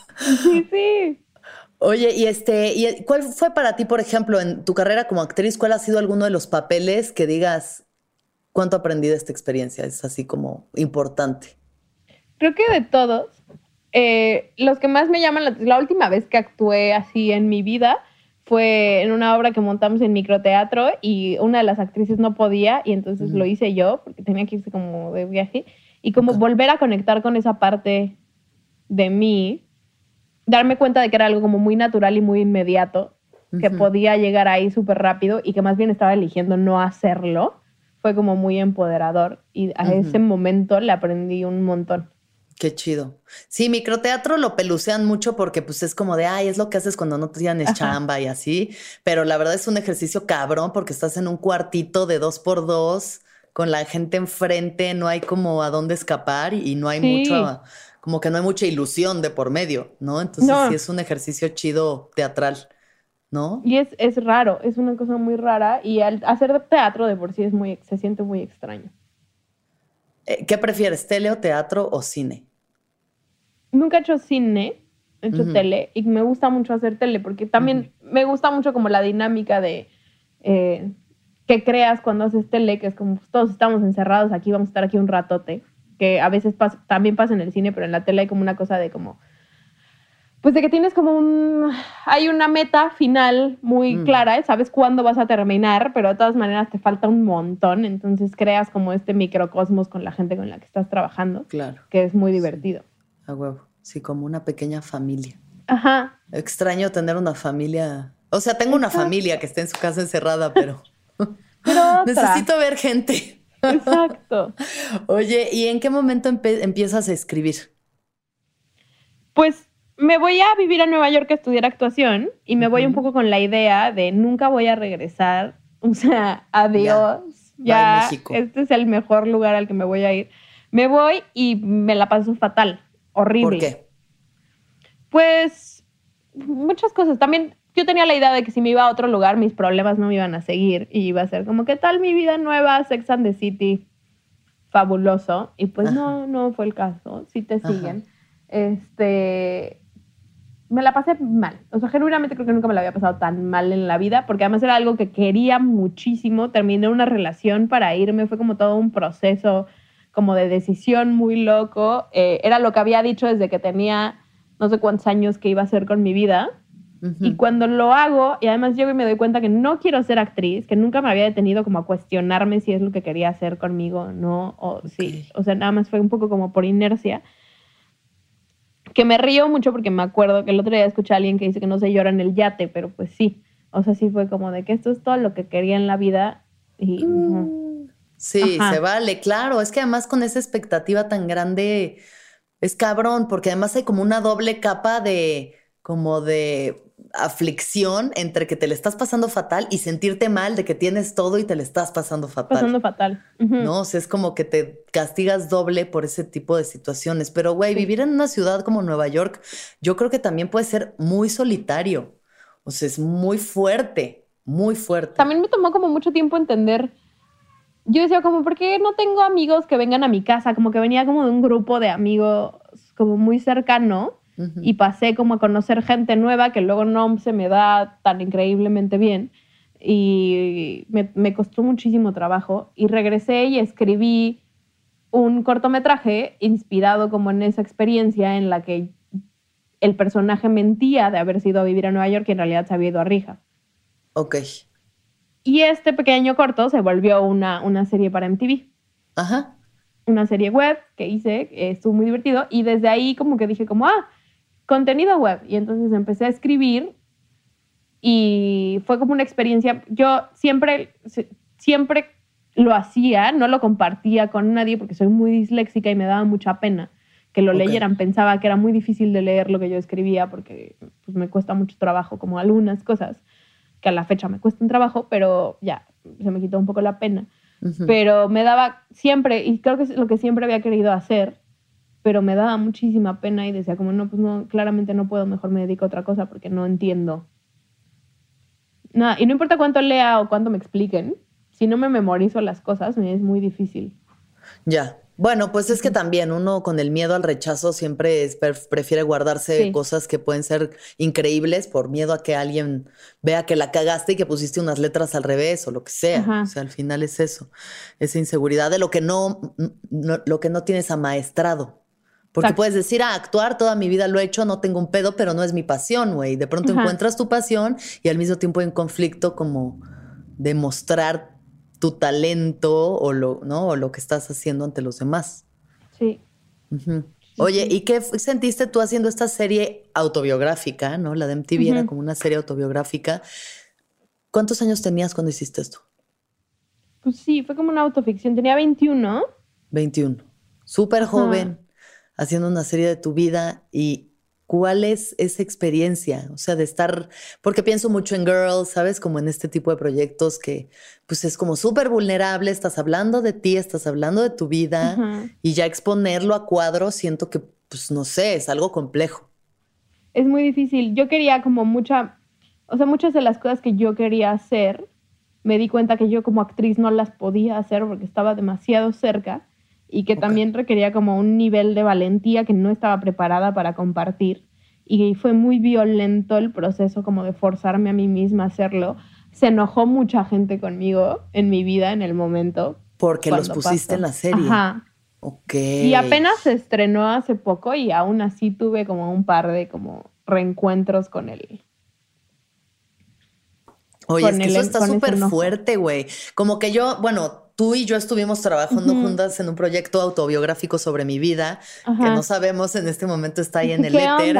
Sí, sí. Oye, y este, ¿y cuál fue para ti, por ejemplo, en tu carrera como actriz, cuál ha sido alguno de los papeles que digas cuánto aprendí de esta experiencia? Es así como importante. Creo que de todos. eh, los que más me llaman la, la última vez que actué así en mi vida fue en una obra que montamos en microteatro y una de las actrices no podía y entonces lo hice yo porque tenía que irse como de viaje y como volver a conectar con esa parte de mí, darme cuenta de que era algo como muy natural y muy inmediato, que podía llegar ahí súper rápido y que más bien estaba eligiendo no hacerlo, fue como muy empoderador y a ese momento le aprendí un montón. Qué chido. Sí, microteatro lo pelucean mucho porque pues es como de, ay, es lo que haces cuando no tienes chamba y así, pero la verdad es un ejercicio cabrón porque estás en un cuartito de dos por dos con la gente enfrente, no hay como a dónde escapar y no hay mucho, como que no hay mucha ilusión de por medio, ¿no? Entonces sí es un ejercicio chido teatral, ¿no? Y es, es raro, es una cosa muy rara y al hacer teatro de por sí es muy, se siente muy extraño. Eh, ¿Qué prefieres, tele o teatro o cine? Nunca he hecho cine, he hecho tele y me gusta mucho hacer tele porque también me gusta mucho como la dinámica de eh, que creas cuando haces tele, que es como pues, todos estamos encerrados aquí, vamos a estar aquí un ratote, que a veces también pasa en el cine, pero en la tele hay como una cosa de como pues de que tienes como un, hay una meta final muy mm. clara, sabes cuándo vas a terminar, pero de todas maneras te falta un montón, entonces creas como este microcosmos con la gente con la que estás trabajando, claro. que es muy divertido. A huevo, sí, como una pequeña familia. Ajá. Extraño tener una familia, o sea, tengo una familia que esté en su casa encerrada, pero, necesito ver gente. Exacto. Oye, ¿y en qué momento empiezas a escribir? Pues me voy a vivir a Nueva York a estudiar actuación y me voy un poco con la idea de nunca voy a regresar. O sea, adiós. Ya, este es el mejor lugar al que me voy a ir. Me voy y me la paso fatal, horrible. ¿Por qué? Pues muchas cosas. También yo tenía la idea de que si me iba a otro lugar, mis problemas no me iban a seguir y iba a ser como, ¿qué tal mi vida nueva? Sex and the City, fabuloso. Y pues no, no fue el caso. Sí te siguen. Este, me la pasé mal. O sea, genuinamente creo que nunca me la había pasado tan mal en la vida, porque además era algo que quería muchísimo. Terminé una relación para irme, fue como todo un proceso como de decisión muy loco. Eh, era lo que había dicho desde que tenía no sé cuántos años que iba a hacer con mi vida. Y cuando lo hago, y además llego y me doy cuenta que no quiero ser actriz, que nunca me había detenido como a cuestionarme si es lo que quería hacer conmigo, no, o sí, o sea, nada más fue un poco como por inercia que me río mucho porque me acuerdo que el otro día escuché a alguien que dice que no se llora en el yate, pero pues sí. O sea, sí fue como de que esto es todo lo que quería en la vida y mm. Sí, se vale, claro. Es que además con esa expectativa tan grande es cabrón, porque además hay como una doble capa de como de aflicción entre que te le estás pasando fatal y sentirte mal de que tienes todo y te le estás pasando fatal. Pasando fatal. No, o sea, es como que te castigas doble por ese tipo de situaciones. Pero, güey, vivir en una ciudad como Nueva York, yo creo que también puede ser muy solitario. O sea, es muy fuerte, muy fuerte. También me tomó como mucho tiempo entender. Yo decía como, ¿por qué no tengo amigos que vengan a mi casa? Como que venía como de un grupo de amigos como muy cercano y pasé como a conocer gente nueva que luego no se me da tan increíblemente bien y me, costó muchísimo trabajo y regresé y escribí un cortometraje inspirado como en esa experiencia en la que el personaje mentía de haber sido a vivir a Nueva York y en realidad se había ido a Rija. Ok. Y este pequeño corto se volvió una, una serie para MTV. Ajá. Una serie web que hice, estuvo muy divertido y desde ahí como que dije como, ah, contenido web. Y entonces empecé a escribir y fue como una experiencia. Yo siempre, siempre lo hacía, no lo compartía con nadie porque soy muy disléxica y me daba mucha pena que lo leyeran. Pensaba que era muy difícil de leer lo que yo escribía porque pues, me cuesta mucho trabajo, como algunas cosas que a la fecha me cuestan trabajo, pero ya, se me quitó un poco la pena. Pero me daba siempre, y creo que es lo que siempre había querido hacer, pero me daba muchísima pena y decía como, no, pues no, claramente no puedo, mejor me dedico a otra cosa porque no entiendo. Nada, y no importa cuánto lea o cuánto me expliquen, si no me memorizo las cosas, me es muy difícil. Ya. Bueno, pues es que también uno con el miedo al rechazo siempre prefiere guardarse cosas que pueden ser increíbles por miedo a que alguien vea que la cagaste y que pusiste unas letras al revés o lo que sea. O sea, al final es eso, esa inseguridad de lo que no, lo que no tienes amaestrado Porque puedes decir, ah, actuar toda mi vida lo he hecho, no tengo un pedo, pero no es mi pasión, güey. De pronto encuentras tu pasión y al mismo tiempo hay un conflicto como de mostrar tu talento o lo, ¿no? o lo que estás haciendo ante los demás. Sí. Oye, ¿y qué sentiste tú haciendo esta serie autobiográfica, no? La de MTV era como una serie autobiográfica. ¿Cuántos años tenías cuando hiciste esto? Pues sí, fue como una autoficción. Tenía 21. 21. Súper joven, haciendo una serie de tu vida y ¿Cuál es esa experiencia? O sea, de estar, porque pienso mucho en Girls, ¿sabes? Como en este tipo de proyectos que pues es como súper vulnerable, estás hablando de ti, estás hablando de tu vida y ya exponerlo a cuadro, siento que, pues no sé, es algo complejo. Es muy difícil. Yo quería como mucha, o sea, muchas de las cosas que yo quería hacer, me di cuenta que yo como actriz no las podía hacer porque estaba demasiado cerca y que también requería como un nivel de valentía que no estaba preparada para compartir. Y fue muy violento el proceso como de forzarme a mí misma a hacerlo. Se enojó mucha gente conmigo en mi vida en el momento. Porque los pusiste en la serie. Ajá. Ok. Y apenas se estrenó hace poco y aún así tuve como un par de como reencuentros con él. Oye, es que eso está súper fuerte, güey. Como que yo, bueno, tú y yo estuvimos trabajando juntas en un proyecto autobiográfico sobre mi vida, que no sabemos en este momento está ahí en el éter,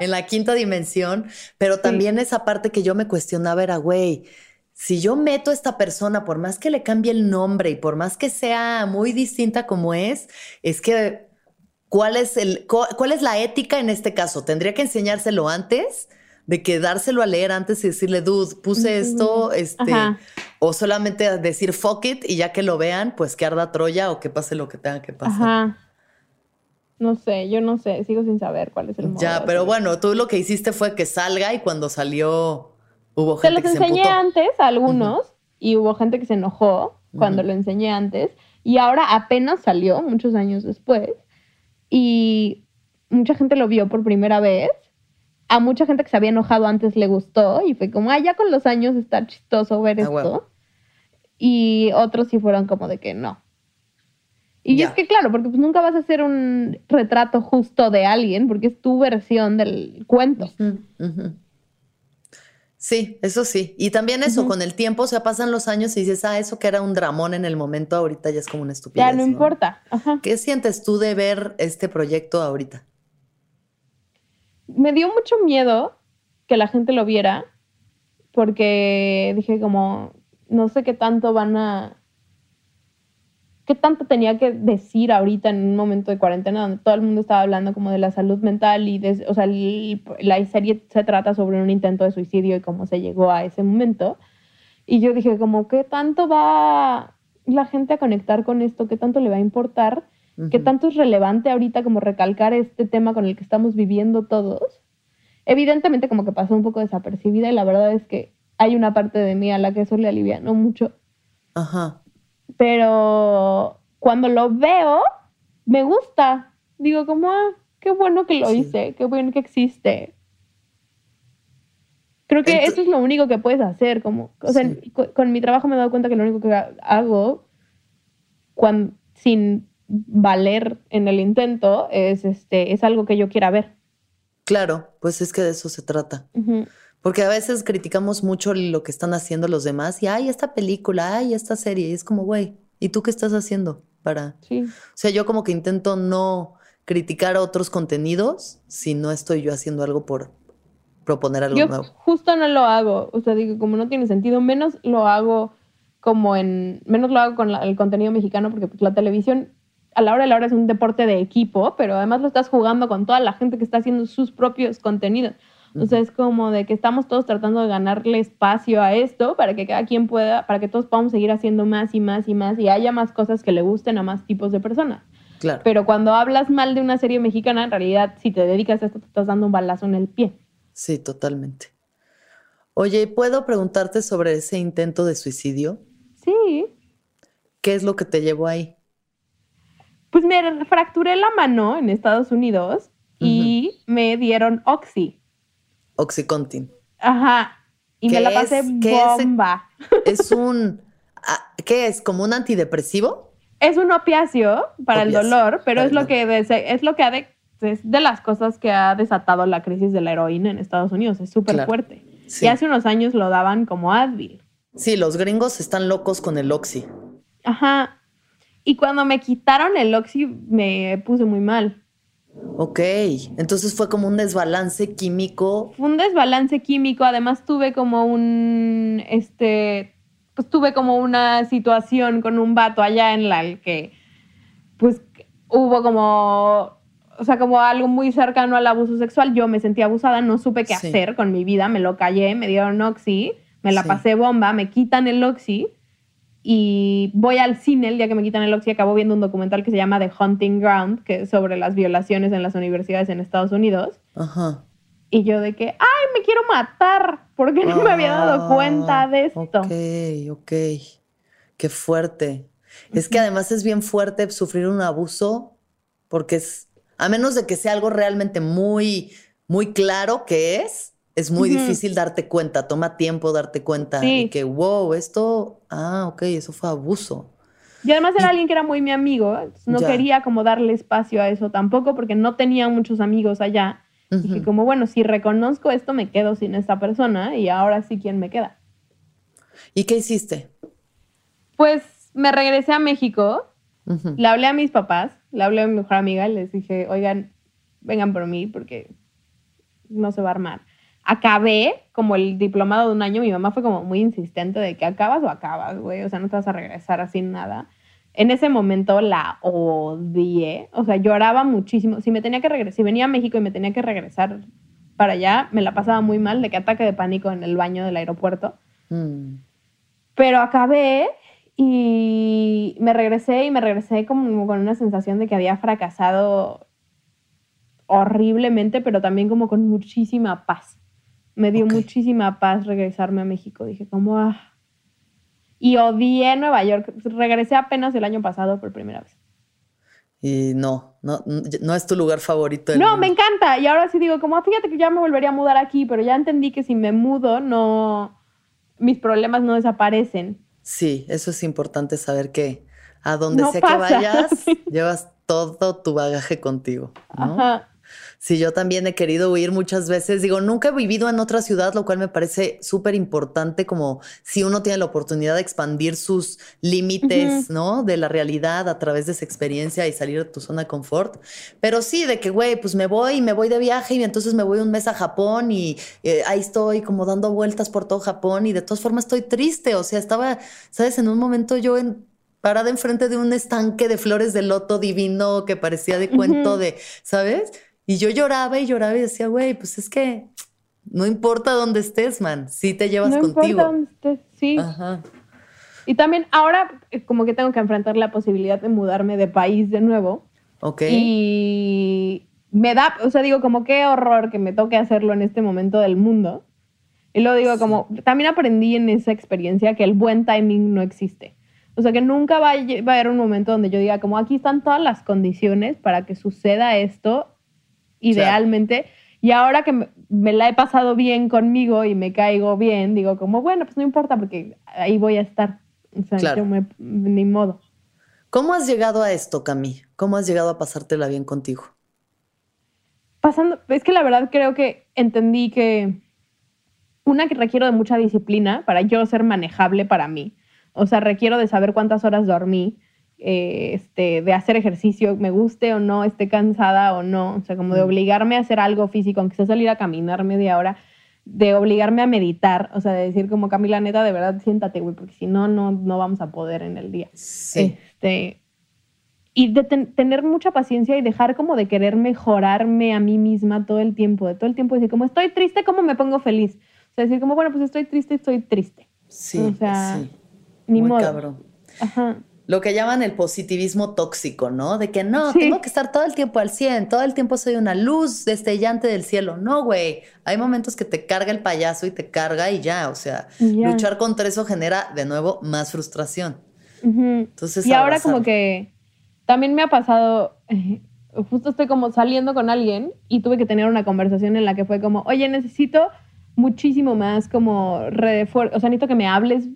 en, la, quinta dimensión, pero también esa parte que yo me cuestionaba era, güey, si yo meto a esta persona, por más que le cambie el nombre y por más que sea muy distinta como es, es que, ¿cuál es, el, cuál es la ética en este caso? ¿Tendría que enseñárselo antes? De que dárselo a leer antes y decirle, dude, puse esto, este, o solamente decir fuck it y ya que lo vean, pues que arda Troya o que pase lo que tenga que pasar. Ajá. No sé, yo no sé, sigo sin saber cuál es el modo. Ya, pero bueno, tú lo que hiciste fue que salga y cuando salió hubo gente que se los enseñé antes a algunos y hubo gente que se enojó cuando lo enseñé antes y ahora apenas salió, muchos años después, y mucha gente lo vio por primera vez a mucha gente que se había enojado antes le gustó y fue como, ah, ya con los años está chistoso ver ah, esto. Y otros sí fueron como de que no. Y es que claro, porque pues nunca vas a hacer un retrato justo de alguien porque es tu versión del cuento. Sí, eso sí. Y también eso, con el tiempo, o sea, pasan los años y dices, ah, eso que era un dramón en el momento, ahorita ya es como una estupidez. Ya no, importa. ¿Qué sientes tú de ver este proyecto ahorita? Me dio mucho miedo que la gente lo viera, porque dije como, no sé qué tanto van a... ¿Qué tanto tenía que decir ahorita en un momento de cuarentena donde todo el mundo estaba hablando como de la salud mental y de, o sea, la serie se trata sobre un intento de suicidio y cómo se llegó a ese momento. Y yo dije como, ¿qué tanto va la gente a conectar con esto? ¿Qué tanto le va a importar? ¿Qué tanto es relevante ahorita como recalcar este tema con el que estamos viviendo todos? Evidentemente como que pasó un poco desapercibida y la verdad es que hay una parte de mí a la que eso le alivianó mucho. Ajá. Pero cuando lo veo, me gusta. Digo como, ah, qué bueno que lo hice, qué bueno que existe. Creo que eso es lo único que puedes hacer. Como, o sea, con, mi trabajo me he dado cuenta que lo único que hago cuando, sin valer en el intento es, este, es algo que yo quiera ver. Claro, pues es que de eso se trata. Porque a veces criticamos mucho lo que están haciendo los demás y, ay, esta película, ay, esta serie. Y es como, güey, ¿y tú qué estás haciendo para...? Sí. O sea, yo como que intento no criticar otros contenidos si no estoy yo haciendo algo por proponer algo yo nuevo. Justo no lo hago. O sea, digo, como no tiene sentido, menos lo hago como en... Menos lo hago con el contenido mexicano porque pues, la televisión a la hora de la hora es un deporte de equipo, pero además lo estás jugando con toda la gente que está haciendo sus propios contenidos. Entonces es como de que estamos todos tratando de ganarle espacio a esto para que cada quien pueda, para que todos podamos seguir haciendo más y más y más y haya más cosas que le gusten a más tipos de personas. Claro. Pero cuando hablas mal de una serie mexicana, en realidad, si te dedicas a esto, te estás dando un balazo en el pie. Sí, totalmente. Oye, ¿puedo preguntarte sobre ese intento de suicidio? Sí. ¿Qué es lo que te llevó ahí? Pues me fracturé la mano en Estados Unidos y me dieron Oxy. Oxycontin. Ajá. Y me la pasé bomba. Es, es un. Ah, ¿Qué es? ¿Como un antidepresivo? Es un opiáceo para el dolor, pero es lo, que es lo que ha de es de las cosas que ha desatado la crisis de la heroína en Estados Unidos. Es súper fuerte. Y hace unos años lo daban como Advil. Sí, los gringos están locos con el Oxy. Ajá. Y cuando me quitaron el Oxy me puse muy mal. Ok, entonces fue como un desbalance químico. Fue un desbalance químico, además tuve como un, este, pues tuve como una situación con un vato allá en la que, pues hubo como, o sea, como algo muy cercano al abuso sexual. Yo me sentí abusada, no supe qué hacer con mi vida, me lo callé, me dieron oxi, me la pasé bomba, me quitan el oxi y voy al cine el día que me quitan el oxi, acabo viendo un documental que se llama The Hunting Ground, que es sobre las violaciones en las universidades en Estados Unidos. Ajá. Y yo de que, ay, me quiero matar, porque no me había dado ah, cuenta de esto. Ok, ok. Qué fuerte. Es que además es bien fuerte sufrir un abuso, porque es, a menos de que sea algo realmente muy, muy claro que es, es muy difícil darte cuenta, toma tiempo darte cuenta de que, wow, esto, ah, ok, eso fue abuso. Y además era alguien que era muy mi amigo, no quería como darle espacio a eso tampoco porque no tenía muchos amigos allá. Dije como, bueno, si reconozco esto, me quedo sin esta persona y ahora sí, ¿quién me queda? ¿Y qué hiciste? Pues me regresé a México, le hablé a mis papás, le hablé a mi mejor amiga y les dije, oigan, vengan por mí porque no se va a armar acabé como el diplomado de un año, mi mamá fue como muy insistente de que acabas o acabas, güey, o sea, no te vas a regresar así nada. En ese momento la odié, o sea, lloraba muchísimo. Si me tenía que regresar, si venía a México y me tenía que regresar para allá, me la pasaba muy mal, de que ataque de pánico en el baño del aeropuerto. Mm. Pero acabé y me regresé y me regresé como con una sensación de que había fracasado horriblemente, pero también como con muchísima paz me dio muchísima paz regresarme a México. Dije, como, ah. Y odié Nueva York. Regresé apenas el año pasado por primera vez. Y no, no, no es tu lugar favorito. no, me encanta. Y ahora sí digo, como, ah, fíjate que ya me volvería a mudar aquí, pero ya entendí que si me mudo, no, mis problemas no desaparecen. Sí, eso es importante saber que a donde sea que vayas, llevas todo tu bagaje contigo. Ajá. Sí, yo también he querido huir muchas veces. Digo, nunca he vivido en otra ciudad, lo cual me parece súper importante, como si uno tiene la oportunidad de expandir sus límites, ¿no? De la realidad a través de esa experiencia y salir de tu zona de confort. Pero sí, de que, güey, pues me voy, me voy de viaje y entonces me voy un mes a Japón y eh, ahí estoy como dando vueltas por todo Japón y de todas formas estoy triste. O sea, estaba, ¿sabes? En un momento yo en, parada enfrente de un estanque de flores de loto divino que parecía de cuento de, ¿sabes? Y yo lloraba y lloraba y decía, güey, pues es que no importa dónde estés, man, sí te llevas no contigo. Importa dónde estés, sí. Ajá. Y también ahora eh, como que tengo que enfrentar la posibilidad de mudarme de país de nuevo. Ok. Y me da, o sea, digo, como qué horror que me toque hacerlo en este momento del mundo. Y lo digo como, también aprendí en esa experiencia que el buen timing no existe. O sea, que nunca va a, va a haber un momento donde yo diga, como aquí están todas las condiciones para que suceda esto idealmente. Y ahora que me, la he pasado bien conmigo y me caigo bien, digo como, bueno, pues no importa porque ahí voy a estar. O sea, yo me, ni modo. ¿Cómo has llegado a esto, Cami? ¿Cómo has llegado a pasártela bien contigo? Pasando, es que la verdad creo que entendí que una que requiero de mucha disciplina para yo ser manejable para mí. O sea, requiero de saber cuántas horas dormí, eh, este, de hacer ejercicio, me guste o no, esté cansada o no, o sea, como de obligarme a hacer algo físico, aunque sea salir a caminar media hora, de obligarme a meditar, o sea, de decir como Camila, neta, de verdad, siéntate, güey, porque si no, no, no vamos a poder en el día. Este, y de tener mucha paciencia y dejar como de querer mejorarme a mí misma todo el tiempo, de todo el tiempo decir como estoy triste, ¿cómo me pongo feliz? O sea, decir como, bueno, pues estoy triste, estoy triste. Sí, o sea, ni Muy modo. Cabrón. Ajá lo que llaman el positivismo tóxico, ¿no? De que no, tengo que estar todo el tiempo al 100, todo el tiempo soy una luz destellante del cielo. No, güey, hay momentos que te carga el payaso y te carga y ya, o sea, luchar contra eso genera de nuevo más frustración. Entonces, y ahora como que también me ha pasado, justo estoy como saliendo con alguien y tuve que tener una conversación en la que fue como, oye, necesito muchísimo más como, o sea, necesito que me hables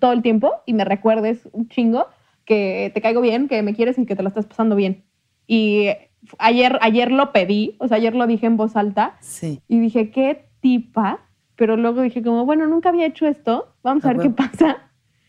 todo el tiempo y me recuerdes un chingo que te caigo bien, que me quieres y que te lo estás pasando bien. Y ayer, ayer lo pedí, o sea, ayer lo dije en voz alta. Sí. Y dije, qué tipa. Pero luego dije como, bueno, nunca había hecho esto, vamos a Ah, ver qué bueno. pasa.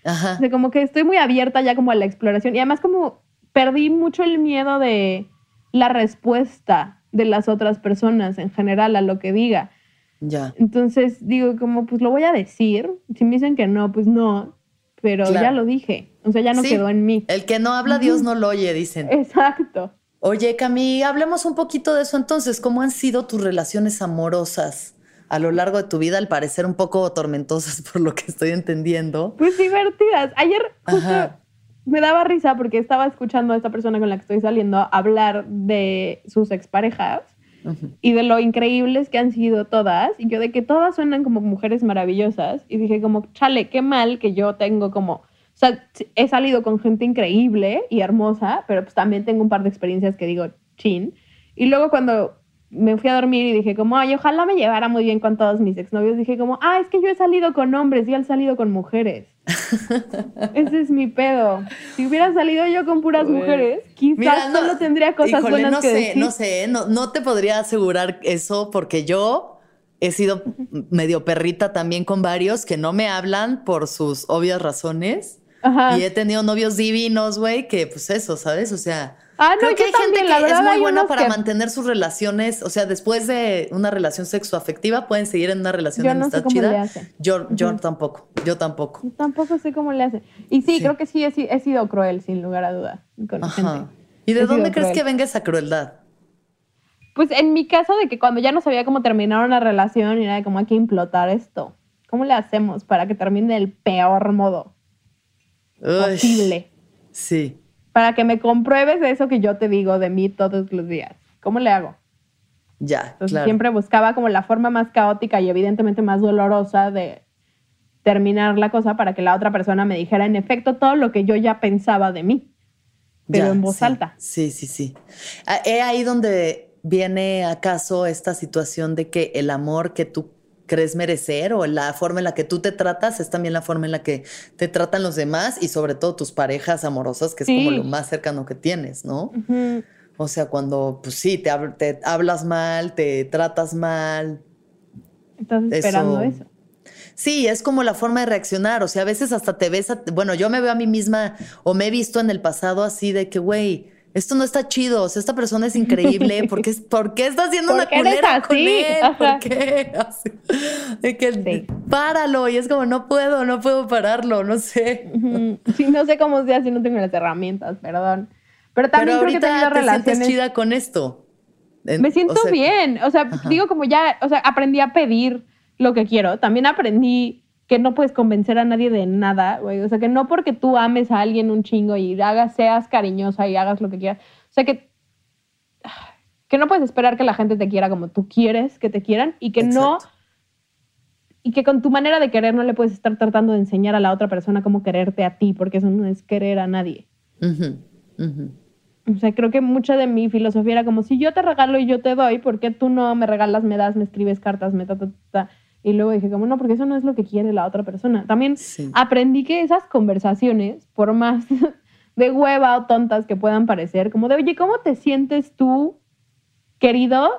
Ajá. O sea, como que estoy muy abierta ya como a la exploración. Y además como perdí mucho el miedo de la respuesta de las otras personas en general a lo que diga. Ya. Entonces digo como, pues lo voy a decir. Si me dicen que no, pues no. Pero Claro. ya lo dije. O sea, ya no Sí. quedó en mí. El que no habla, Dios no lo oye, dicen. Exacto. Oye, Cami, hablemos un poquito de eso entonces. ¿Cómo han sido tus relaciones amorosas a lo largo de tu vida? Al parecer un poco tormentosas por lo que estoy entendiendo. Pues divertidas. Ayer justo Ajá. me daba risa porque estaba escuchando a esta persona con la que estoy saliendo hablar de sus exparejas Ujú. y de lo increíbles que han sido todas y yo de que todas suenan como mujeres maravillosas y dije como, chale, qué mal que yo tengo como, o sea, he salido con gente increíble y hermosa, pero pues también tengo un par de experiencias que digo, chin. Y luego cuando me fui a dormir y dije como, ay, ojalá me llevara muy bien con todos mis exnovios, dije como, ah, es que yo he salido con hombres y él ha salido con mujeres. Ese es mi pedo. Si hubiera salido yo con puras mujeres, quizás Mira, no- solo tendría cosas híjole, buenas no que sé, decir. no sé, no, no te podría asegurar eso porque yo he sido medio perrita también con varios que no me hablan por sus obvias razones. Ajá. Y he tenido novios divinos, güey, que pues eso, ¿sabes? O sea, Ah, no, creo que hay también, gente que verdad, es muy buena para que- mantener sus relaciones, o sea, después de una relación sexoafectiva pueden seguir en una relación Yo de no sé amistad cómo le chida. hacen. Yo, yo Ujú. tampoco, yo tampoco. Yo tampoco sé cómo le hacen. Y sí, Sí. creo que sí he, he sido cruel, sin lugar a duda, con Ajá. gente. ¿Y de He dónde crees cruel. que venga esa crueldad? Pues en mi caso de que cuando ya no sabía cómo terminar una relación y era de cómo hay que implotar esto. ¿Cómo le hacemos para que termine del peor modo Uy, posible? Sí. Para que me compruebes eso que yo te digo de mí todos los días. ¿Cómo le hago? Ya, Entonces claro. siempre buscaba como la forma más caótica y evidentemente más dolorosa de terminar la cosa para que la otra persona me dijera en efecto todo lo que yo ya pensaba de mí, pero Ya, en voz sí. alta. Sí, sí, sí. Ah, ¿Es ahí donde viene acaso esta situación de que el amor que tú crees merecer o la forma en la que tú te tratas es también la forma en la que te tratan los demás y sobre todo tus parejas amorosas, que es como lo más cercano que tienes, ¿no? O sea, cuando, pues sí, te, hab- te hablas mal, te tratas mal. Estás esperando eso. Sí, es como la forma de reaccionar. O sea, a veces hasta te ves, a- bueno, yo me veo a mí misma o me he visto en el pasado así de que, güey, esto no está chido. O sea, esta persona es increíble. ¿Por qué, ¿por qué está haciendo una ¿Por qué culera con él? Ajá. ¿Por qué? Así, de que, Sí. páralo. Y es como, no puedo, no puedo pararlo, no sé. Sí, no sé cómo sea si no tengo las herramientas, perdón. Pero también Pero creo que he ahorita tenido te sientes relaciones. chida con esto. En- Me o siento sea, bien. O sea, Ajá. digo como ya, o sea, aprendí a pedir lo que quiero. También aprendí que no puedes convencer a nadie de nada, güey. O sea, que no porque tú ames a alguien un chingo y hagas, seas cariñosa y hagas lo que quieras. O sea, que, que no puedes esperar que la gente te quiera como tú quieres que te quieran y que no y que con tu manera de querer no le puedes estar tratando de enseñar a la otra persona cómo quererte a ti, porque eso no es querer a nadie. O sea, creo que mucha de mi filosofía era como, si yo te regalo y yo te doy, ¿por qué tú no me regalas, me das, me escribes cartas, me ta, ta, ta? Y luego dije como, no, porque eso no es lo que quiere la otra persona. También Sí. aprendí que esas conversaciones, por más de hueva o tontas que puedan parecer, como de, oye, ¿cómo te sientes tú, querido?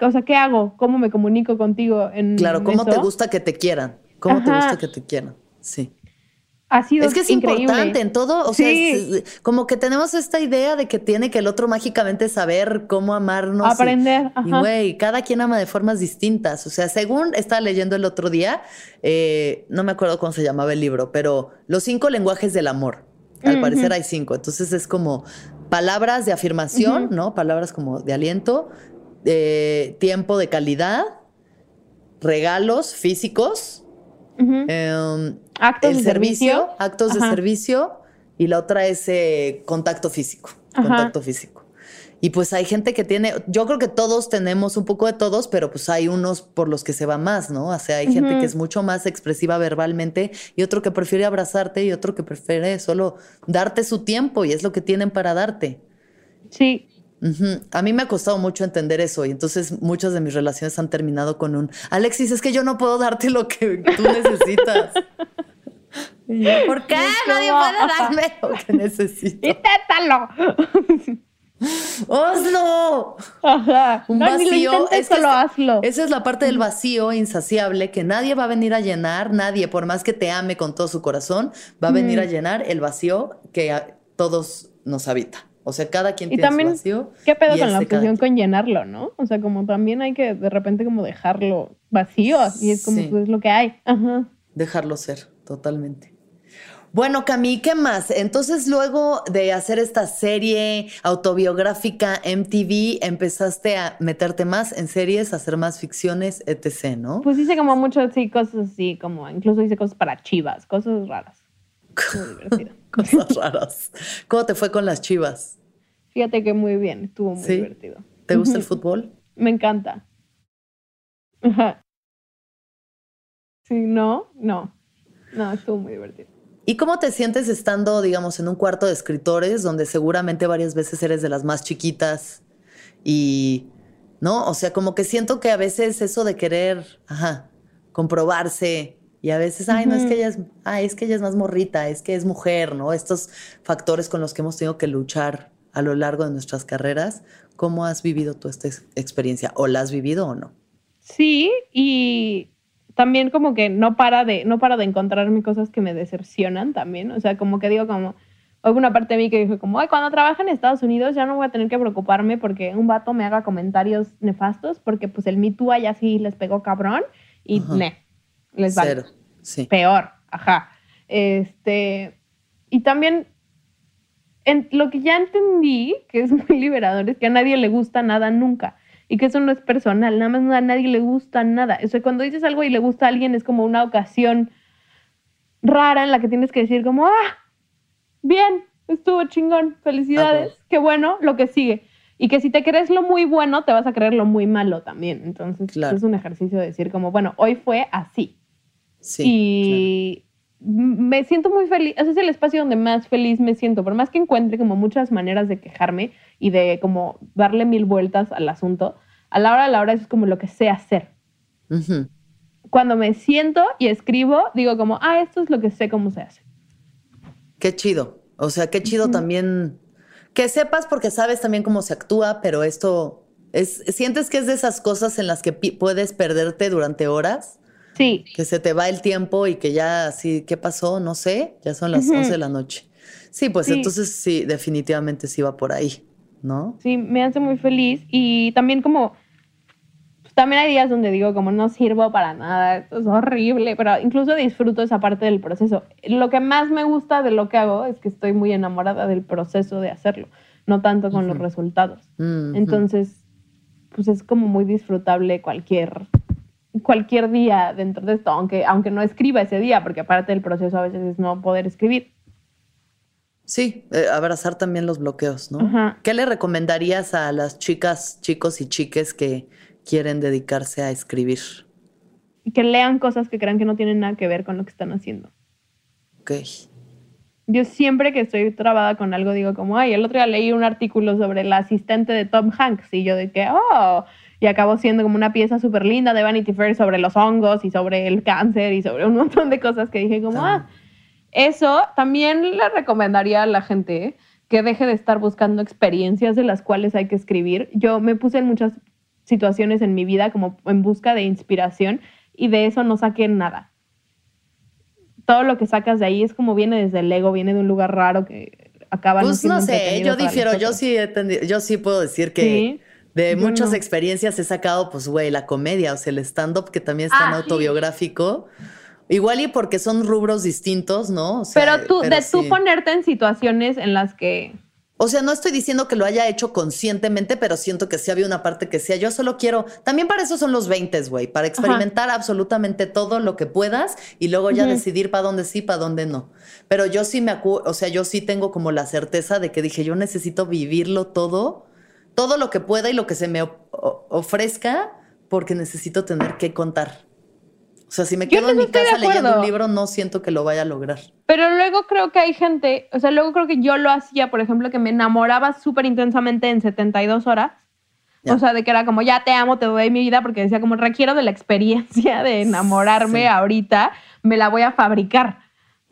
O sea, ¿qué hago? ¿Cómo me comunico contigo en Claro, ¿cómo te gusta que te quieran? ¿Cómo te gusta que te quieran? Sí. Ha sido Es que es increíble. importante en todo, o sea, Sí. es- como que tenemos esta idea de que tiene que el otro mágicamente saber cómo amarnos. Aprender, Y güey, cada quien ama de formas distintas. O sea, según estaba leyendo el otro día, eh, no me acuerdo cómo se llamaba el libro, pero los cinco lenguajes del amor. Al parecer hay cinco. Entonces es como palabras de afirmación. ¿no? Palabras como de aliento, eh, tiempo de calidad, regalos físicos, Em, Actos el de servicio, servicio. actos de servicio y la otra es eh, contacto físico, Ajá. contacto físico. Y pues hay gente que tiene, yo creo que todos tenemos un poco de todos, pero pues hay unos por los que se va más, ¿no? O sea, hay gente que es mucho más expresiva verbalmente y otro que prefiere abrazarte y otro que prefiere solo darte su tiempo y es lo que tienen para darte. Sí, A mí me ha costado mucho entender eso y entonces muchas de mis relaciones han terminado con un Alexis, es que yo no puedo darte lo que tú necesitas. Yo, ¿Por qué? Nadie puede darme lo que necesito. inténtalo. ¡Hazlo! Ajá. Un no, ni lo vacío. intentes, es que solo esta- hazlo. Esa es la parte del vacío insaciable que nadie va a venir a llenar, nadie, por más que te ame con todo su corazón, va a venir a llenar el vacío que a todos nos habita. O sea, cada quien Y tiene también, su vacío. ¿qué pedo con la obsesión con llenarlo, no? O sea, como también hay que de repente como dejarlo vacío y es como Sí. pues, es lo que hay. Ajá. Dejarlo ser, totalmente. Bueno, Cami, ¿qué más? Entonces, luego de hacer esta serie autobiográfica MTV, empezaste a meterte más en series, a hacer más ficciones, etc., ¿no? Pues hice como mucho, sí, cosas así, como incluso hice cosas para chivas, cosas raras. Muy divertido. Cosas raras. ¿Cómo te fue con las chivas? Fíjate que muy bien, estuvo muy ¿Sí? divertido. ¿Te gusta el fútbol? Me encanta. Ajá. Sí, no, no. No, estuvo muy divertido. ¿Y cómo te sientes estando, digamos, en un cuarto de escritores donde seguramente varias veces eres de las más chiquitas y, ¿no? O sea, como que siento que a veces eso de querer, ajá, comprobarse y a veces, ay, no, es que ella es, ay, es que ella es más morrita, es que es mujer, ¿no? Estos factores con los que hemos tenido que luchar a lo largo de nuestras carreras. ¿Cómo has vivido tú esta ex- experiencia? ¿O la has vivido o no? Sí, y también como que no para de, no para de encontrarme cosas que me decepcionan también. O sea, como que digo como, hubo una parte de mí que dijo como, ay, cuando trabaje en Estados Unidos ya no voy a tener que preocuparme porque un vato me haga comentarios nefastos porque pues el Me Too allá sí les pegó cabrón y Ajá. ne, les. Cero. Sí. peor, ajá. Este, y también en, lo que ya entendí, que es muy liberador, es que a nadie le gusta nada nunca. Y que eso no es personal, nada más a nadie le gusta nada. O sea, cuando dices algo y le gusta a alguien es como una ocasión rara en la que tienes que decir como, ah, bien, estuvo chingón, felicidades, Ajá. qué bueno, lo que sigue. Y que si te crees lo muy bueno, te vas a creer lo muy malo también. Entonces, Claro. es un ejercicio de decir como, bueno, hoy fue así Sí. y me siento muy feliz, ese es el espacio donde más feliz me siento, por más que encuentre como muchas maneras de quejarme y de como darle mil vueltas al asunto, a la hora de la hora eso es como lo que sé hacer. Cuando me siento y escribo, digo como, ah, esto es lo que sé cómo se hace. Qué chido. O sea, qué chido también que sepas porque sabes también cómo se actúa, pero esto es sientes que es de esas cosas en las que puedes perderte durante horas, Sí, que se te va el tiempo y que ya así, ¿qué pasó? No sé, ya son las Ujú. 11 de la noche. Sí, pues Sí. entonces sí, definitivamente sí va por ahí, ¿no? sí, me hace muy feliz y también como, pues, también hay días donde digo como no sirvo para nada, esto es horrible, pero incluso disfruto esa parte del proceso. Lo que más me gusta de lo que hago es que estoy muy enamorada del proceso de hacerlo, no tanto con los Ujú. resultados. Mm, Entonces, pues es como muy disfrutable cualquier cualquier día dentro de esto, aunque, aunque no escriba ese día, porque aparte del proceso a veces es no poder escribir. Sí, eh, abrazar también los bloqueos, ¿no? Ajá. ¿Qué le recomendarías a las chicas, chicos y chiques que quieren dedicarse a escribir? Que lean cosas que crean que no tienen nada que ver con lo que están haciendo. Ok. Yo siempre que estoy trabada con algo digo como, ay, el otro día leí un artículo sobre la asistente de Tom Hanks y yo de que, oh, y acabó siendo como una pieza súper linda de Vanity Fair sobre los hongos y sobre el cáncer y sobre un montón de cosas que dije como, Ah. eso también le recomendaría a la gente que deje de estar buscando experiencias de las cuales hay que escribir. Yo me puse en muchas situaciones en mi vida como en busca de inspiración y de eso no saqué nada todo lo que sacas de ahí es como viene desde el ego, viene de un lugar raro que acaba Pues no sé, yo difiero, yo sí, he yo sí puedo decir que Sí, de yo muchas no. experiencias he sacado, pues, güey, la comedia, o sea, el stand-up que también es tan Ah, sí. autobiográfico. Igual y porque son rubros distintos, ¿no? O sea, pero tú, de tú ponerte en situaciones en las que O sea, no estoy diciendo que lo haya hecho conscientemente, pero siento que sí había una parte que sea. Yo solo quiero. También para eso son los 20, güey, para experimentar absolutamente todo lo que puedas y luego ya decidir para dónde sí, para dónde no. Pero yo sí me acu o sea, yo sí tengo como la certeza de que dije, yo necesito vivirlo todo, todo lo que pueda y lo que se me ofrezca, porque necesito tener que contar. O sea, si me quedo en mi casa leyendo un libro, no siento que lo vaya a lograr. Pero luego creo que hay gente, o sea, luego creo que yo lo hacía, por ejemplo, que me enamoraba súper intensamente en 72 horas. Ya. O sea, de que era como, ya te amo, te doy mi vida, porque decía como, requiero de la experiencia de enamorarme Sí. ahorita, me la voy a fabricar.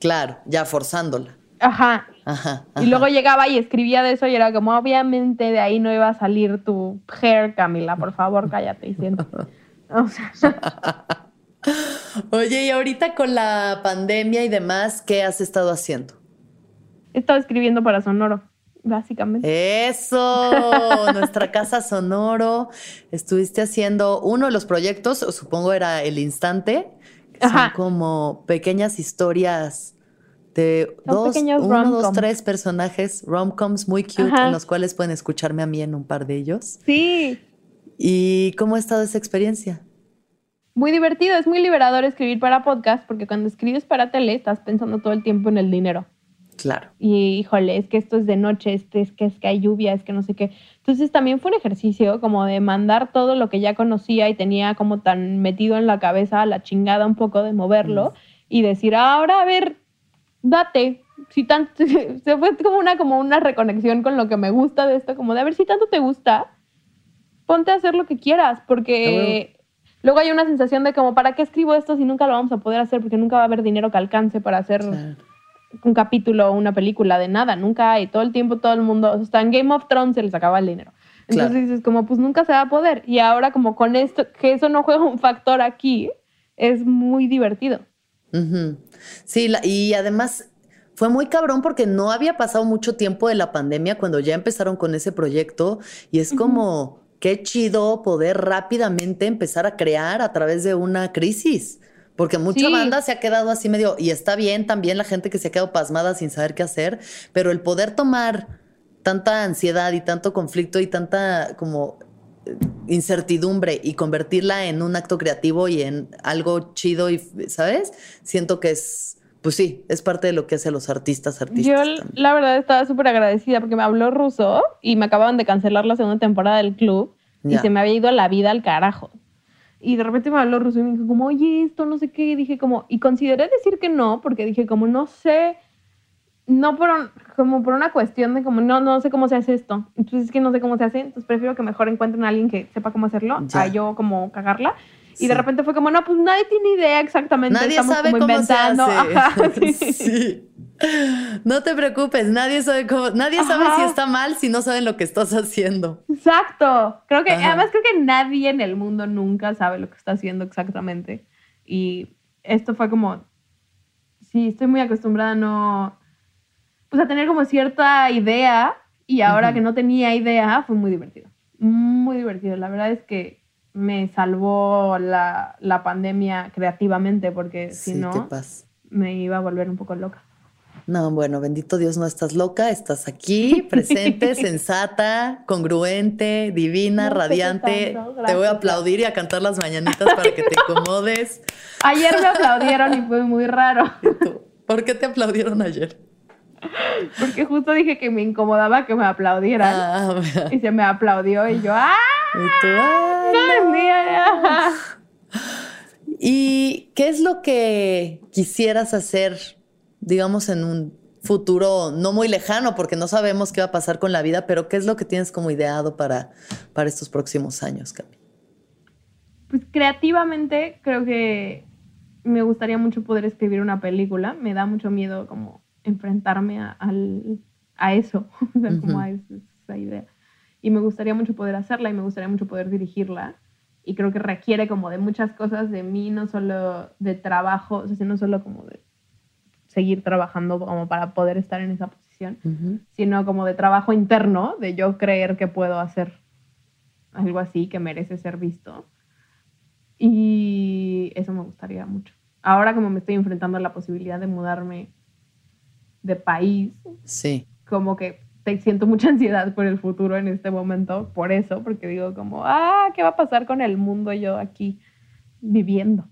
Claro, ya forzándola. Ajá. Ajá, Y luego llegaba y escribía de eso y era como, obviamente de ahí no iba a salir tu hair, Camila, por favor, cállate y siéntate. Oye, y ahorita con la pandemia y demás, ¿qué has estado haciendo? He estado escribiendo para Sonoro, básicamente. Eso, nuestra casa Sonoro. Estuviste haciendo uno de los proyectos, supongo era El Instante. Son como pequeñas historias de dos, uno, dos, tres personajes romcoms muy cute en los cuales pueden escucharme a mí en un par de ellos. Sí. ¿Y cómo ha estado esa experiencia? Muy divertido, es muy liberador escribir para podcast porque cuando escribes para tele estás pensando todo el tiempo en el dinero. Claro. Y híjole, es que esto es de noche, este es que es que hay lluvia, es que no sé qué. Entonces también fue un ejercicio como de mandar todo lo que ya conocía y tenía como tan metido en la cabeza la chingada un poco de moverlo y decir, ahora a ver, date. Si tanto, se fue como una, como una reconexión con lo que me gusta de esto, como de a ver si tanto te gusta, ponte a hacer lo que quieras, porque luego hay una sensación de como, ¿para qué escribo esto si nunca lo vamos a poder hacer? Porque nunca va a haber dinero que alcance para hacer un capítulo o una película de nada, nunca hay, todo el tiempo todo el mundo, hasta en Game of Thrones se les acaba el dinero. Entonces dices como, pues nunca se va a poder. Y ahora como con esto, que eso no juega un factor aquí, es muy divertido. Sí, y además fue muy cabrón porque no había pasado mucho tiempo de la pandemia cuando ya empezaron con ese proyecto y es como, qué chido poder rápidamente empezar a crear a través de una crisis. Porque mucha banda se ha quedado así medio, y está bien también la gente que se ha quedado pasmada sin saber qué hacer, pero el poder tomar tanta ansiedad y tanto conflicto y tanta como incertidumbre y convertirla en un acto creativo y en algo chido y, ¿sabes? Siento que es, pues sí, es parte de lo que hacen los artistas, artistas. Yo la verdad estaba súper agradecida porque me habló ruso y me acababan de cancelar la segunda temporada del club y se me había ido la vida al carajo. Y de repente me habló ruso y me dijo como, oye, esto no sé qué. Y dije como, y consideré decir que no, porque dije como, no sé, no por, como por una cuestión de como, no, no sé cómo se hace esto. Entonces es que no sé cómo se hace, entonces prefiero que mejor encuentren a alguien que sepa cómo hacerlo, a yo como cagarla. Y de repente fue como, no, pues nadie tiene idea exactamente. Nadie sabe cómo se hace. sí. No te preocupes, nadie sabe cómo, nadie sabe si está mal si no saben lo que estás haciendo. Exacto. Creo que, además creo que nadie en el mundo nunca sabe lo que está haciendo exactamente. Y esto fue como, sí, estoy muy acostumbrada a no, pues a tener como cierta idea y ahora que no tenía idea fue muy divertido. Muy divertido. La verdad es que me salvó la, la pandemia creativamente porque si no me iba a volver un poco loca. No, bueno, bendito Dios, no estás loca, estás aquí, presente, sensata, congruente, divina, radiante. te voy a aplaudir y a cantar las mañanitas para que te acomodes. Ayer me aplaudieron y fue muy raro. ¿Por qué te aplaudieron ayer? Porque justo dije que me incomodaba que me aplaudieran. Ah, y se me aplaudió y yo, ¡ah! Y tú, ¡ah! No, ¿Y qué es lo que quisieras hacer digamos, en un futuro no muy lejano, porque no sabemos qué va a pasar con la vida, pero ¿qué es lo que tienes como ideado para, para estos próximos años, Cami? Pues creativamente creo que me gustaría mucho poder escribir una película. Me da mucho miedo como enfrentarme a, a eso, como a esa idea. Y me gustaría mucho poder hacerla y me gustaría mucho poder dirigirla. Y creo que requiere como de muchas cosas de mí, no solo de trabajo, o sea, no solo como de seguir trabajando como para poder estar en esa posición, sino como de trabajo interno, de yo creer que puedo hacer algo así que merece ser visto. Y eso me gustaría mucho. Ahora como me estoy enfrentando a la posibilidad de mudarme de país, sí. como que te siento mucha ansiedad por el futuro en este momento, por eso, porque digo como, ah, ¿qué va a pasar con el mundo yo aquí viviendo?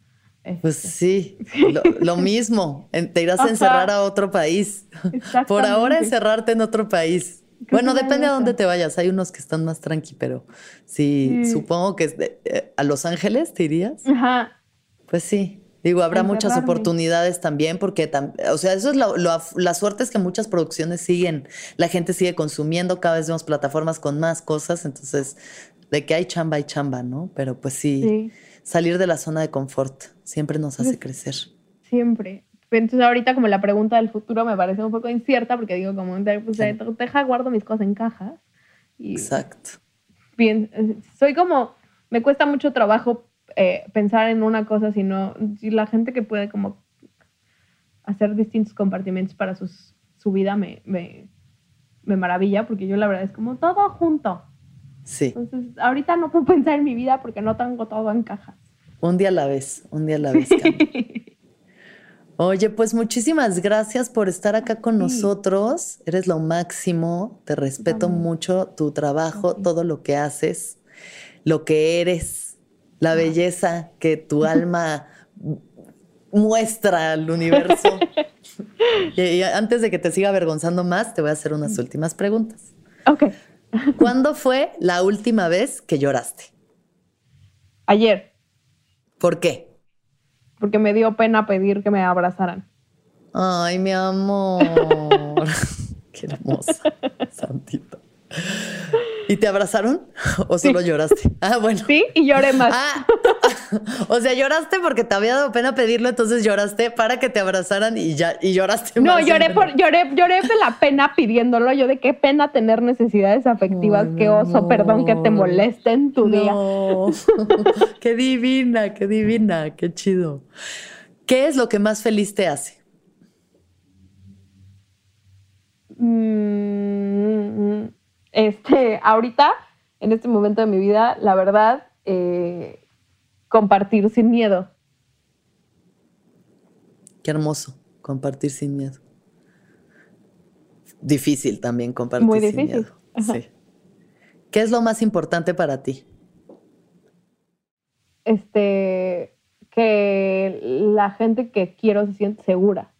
Pues este. sí, lo, mismo, te irás a encerrar a otro país. Por ahora encerrarte en otro país. Bueno, depende a dónde te vayas. Hay unos que están más tranqui, pero sí, supongo que eh, a Los Ángeles te irías. Ajá. Pues sí. Digo, habrá muchas oportunidades también porque, o sea, eso es la suerte es que muchas producciones siguen, la gente sigue consumiendo, cada vez vemos plataformas con más cosas, entonces, de que hay chamba, hay chamba, ¿no? Pero pues sí. salir de la zona de confort siempre nos hace pues, crecer. Siempre. entonces ahorita como la pregunta del futuro me parece un poco incierta porque digo como, pues deja, guardo mis cosas en cajas. Exacto. Bien, soy como, me cuesta mucho trabajo eh, pensar en una cosa, sino si la gente que puede como hacer distintos compartimentos para sus, su vida me, me, me maravilla porque yo la verdad es como todo junto. Sí. Entonces, ahorita no puedo pensar en mi vida porque no tengo todo en cajas. Un día a la vez, un día a la vez. Oye, pues muchísimas gracias por estar acá con nosotros. Eres lo máximo. Te respeto mucho tu trabajo, todo lo que haces, lo que eres, la belleza que tu alma muestra al universo. y, antes de que te siga avergonzando más, te voy a hacer unas últimas preguntas. Ok. ¿Cuándo fue la última vez que lloraste? Ayer. ¿Por qué? Porque me dio pena pedir que me abrazaran. Ay, mi amor. Qué hermosa, Santita. ¿Y te abrazaron o solo lloraste? Ah, bueno. Sí, y lloré más. Ah, o sea, lloraste porque te había dado pena pedirlo, entonces lloraste para que te abrazaran y ya y lloraste No, lloré por lloré lloré de la pena pidiéndolo, yo de qué pena tener necesidades afectivas, qué oso, perdón que te moleste en tu día. qué divina, qué divina, qué chido. ¿Qué es lo que más feliz te hace? Mm, este, ahorita, en este momento de mi vida, la verdad, eh, compartir sin miedo. Qué hermoso, compartir sin miedo. Difícil también compartir Muy sin miedo. Sí. ¿Qué es lo más importante para ti? Este, que la gente que quiero se siente segura.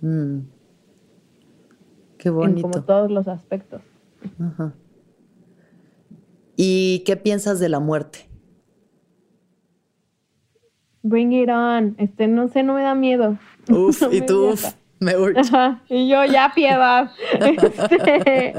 Mm. Qué bonito. En como todos los aspectos. Ajá. ¿Y qué piensas de la muerte? Bring it on. Este, no sé, no me da miedo. Uf, y tú, me urge. Y yo, ya piedad. Este,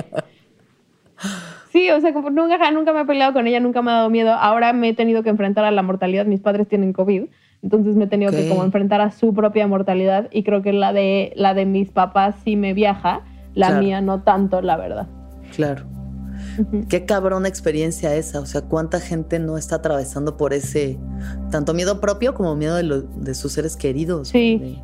sí, o sea, como nunca, nunca me he peleado con ella, nunca me ha dado miedo. Ahora me he tenido que enfrentar a la mortalidad. Mis padres tienen COVID. Entonces me he tenido que como enfrentar a su propia mortalidad. Y creo que la de, la de mis papás sí me viaja. La mía no tanto, la verdad. Claro. Qué cabrona experiencia esa. O sea, cuánta gente no está atravesando por ese tanto miedo propio como miedo de, de sus seres queridos. Sí.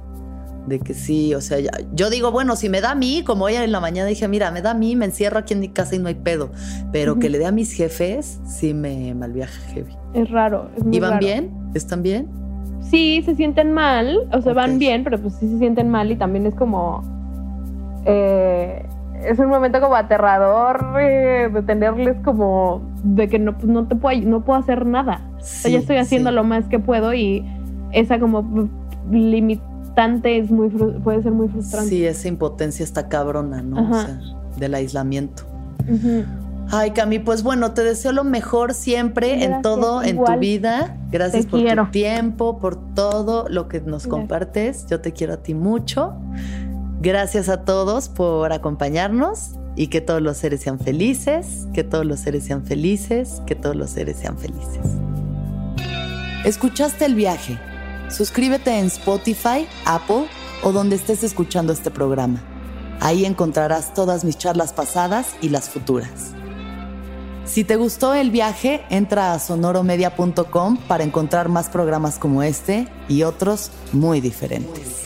De, que sí, o sea, yo digo, bueno, si me da a mí, como ella en la mañana dije, mira, me da a mí, me encierro aquí en mi casa y no hay pedo. Pero que le dé a mis jefes, sí me malviaja heavy. Es raro. ¿Y van bien? ¿Están bien? Sí, se sienten mal, o sea, van bien, pero pues sí se sienten mal y también es como. Eh, es un momento como aterrador eh, de tenerles como de que no, no te puedo, no puedo hacer nada. o sea, ya estoy haciendo lo más que puedo y esa como limitante es muy puede ser muy frustrante. Sí, esa impotencia está cabrona, ¿no? O sea, del aislamiento. Ay, Cami, pues bueno, te deseo lo mejor siempre en todo, en tu vida. Gracias por tu tiempo, por todo lo que nos compartes. Yo te quiero a ti mucho. Gracias a todos por acompañarnos y que todos los seres sean felices, que todos los seres sean felices, que todos los seres sean felices. ¿Escuchaste el viaje? Suscríbete en Spotify, Apple o donde estés escuchando este programa. Ahí encontrarás todas mis charlas pasadas y las futuras. Si te gustó el viaje, entra a sonoromedia.com para encontrar más programas como este y otros muy diferentes.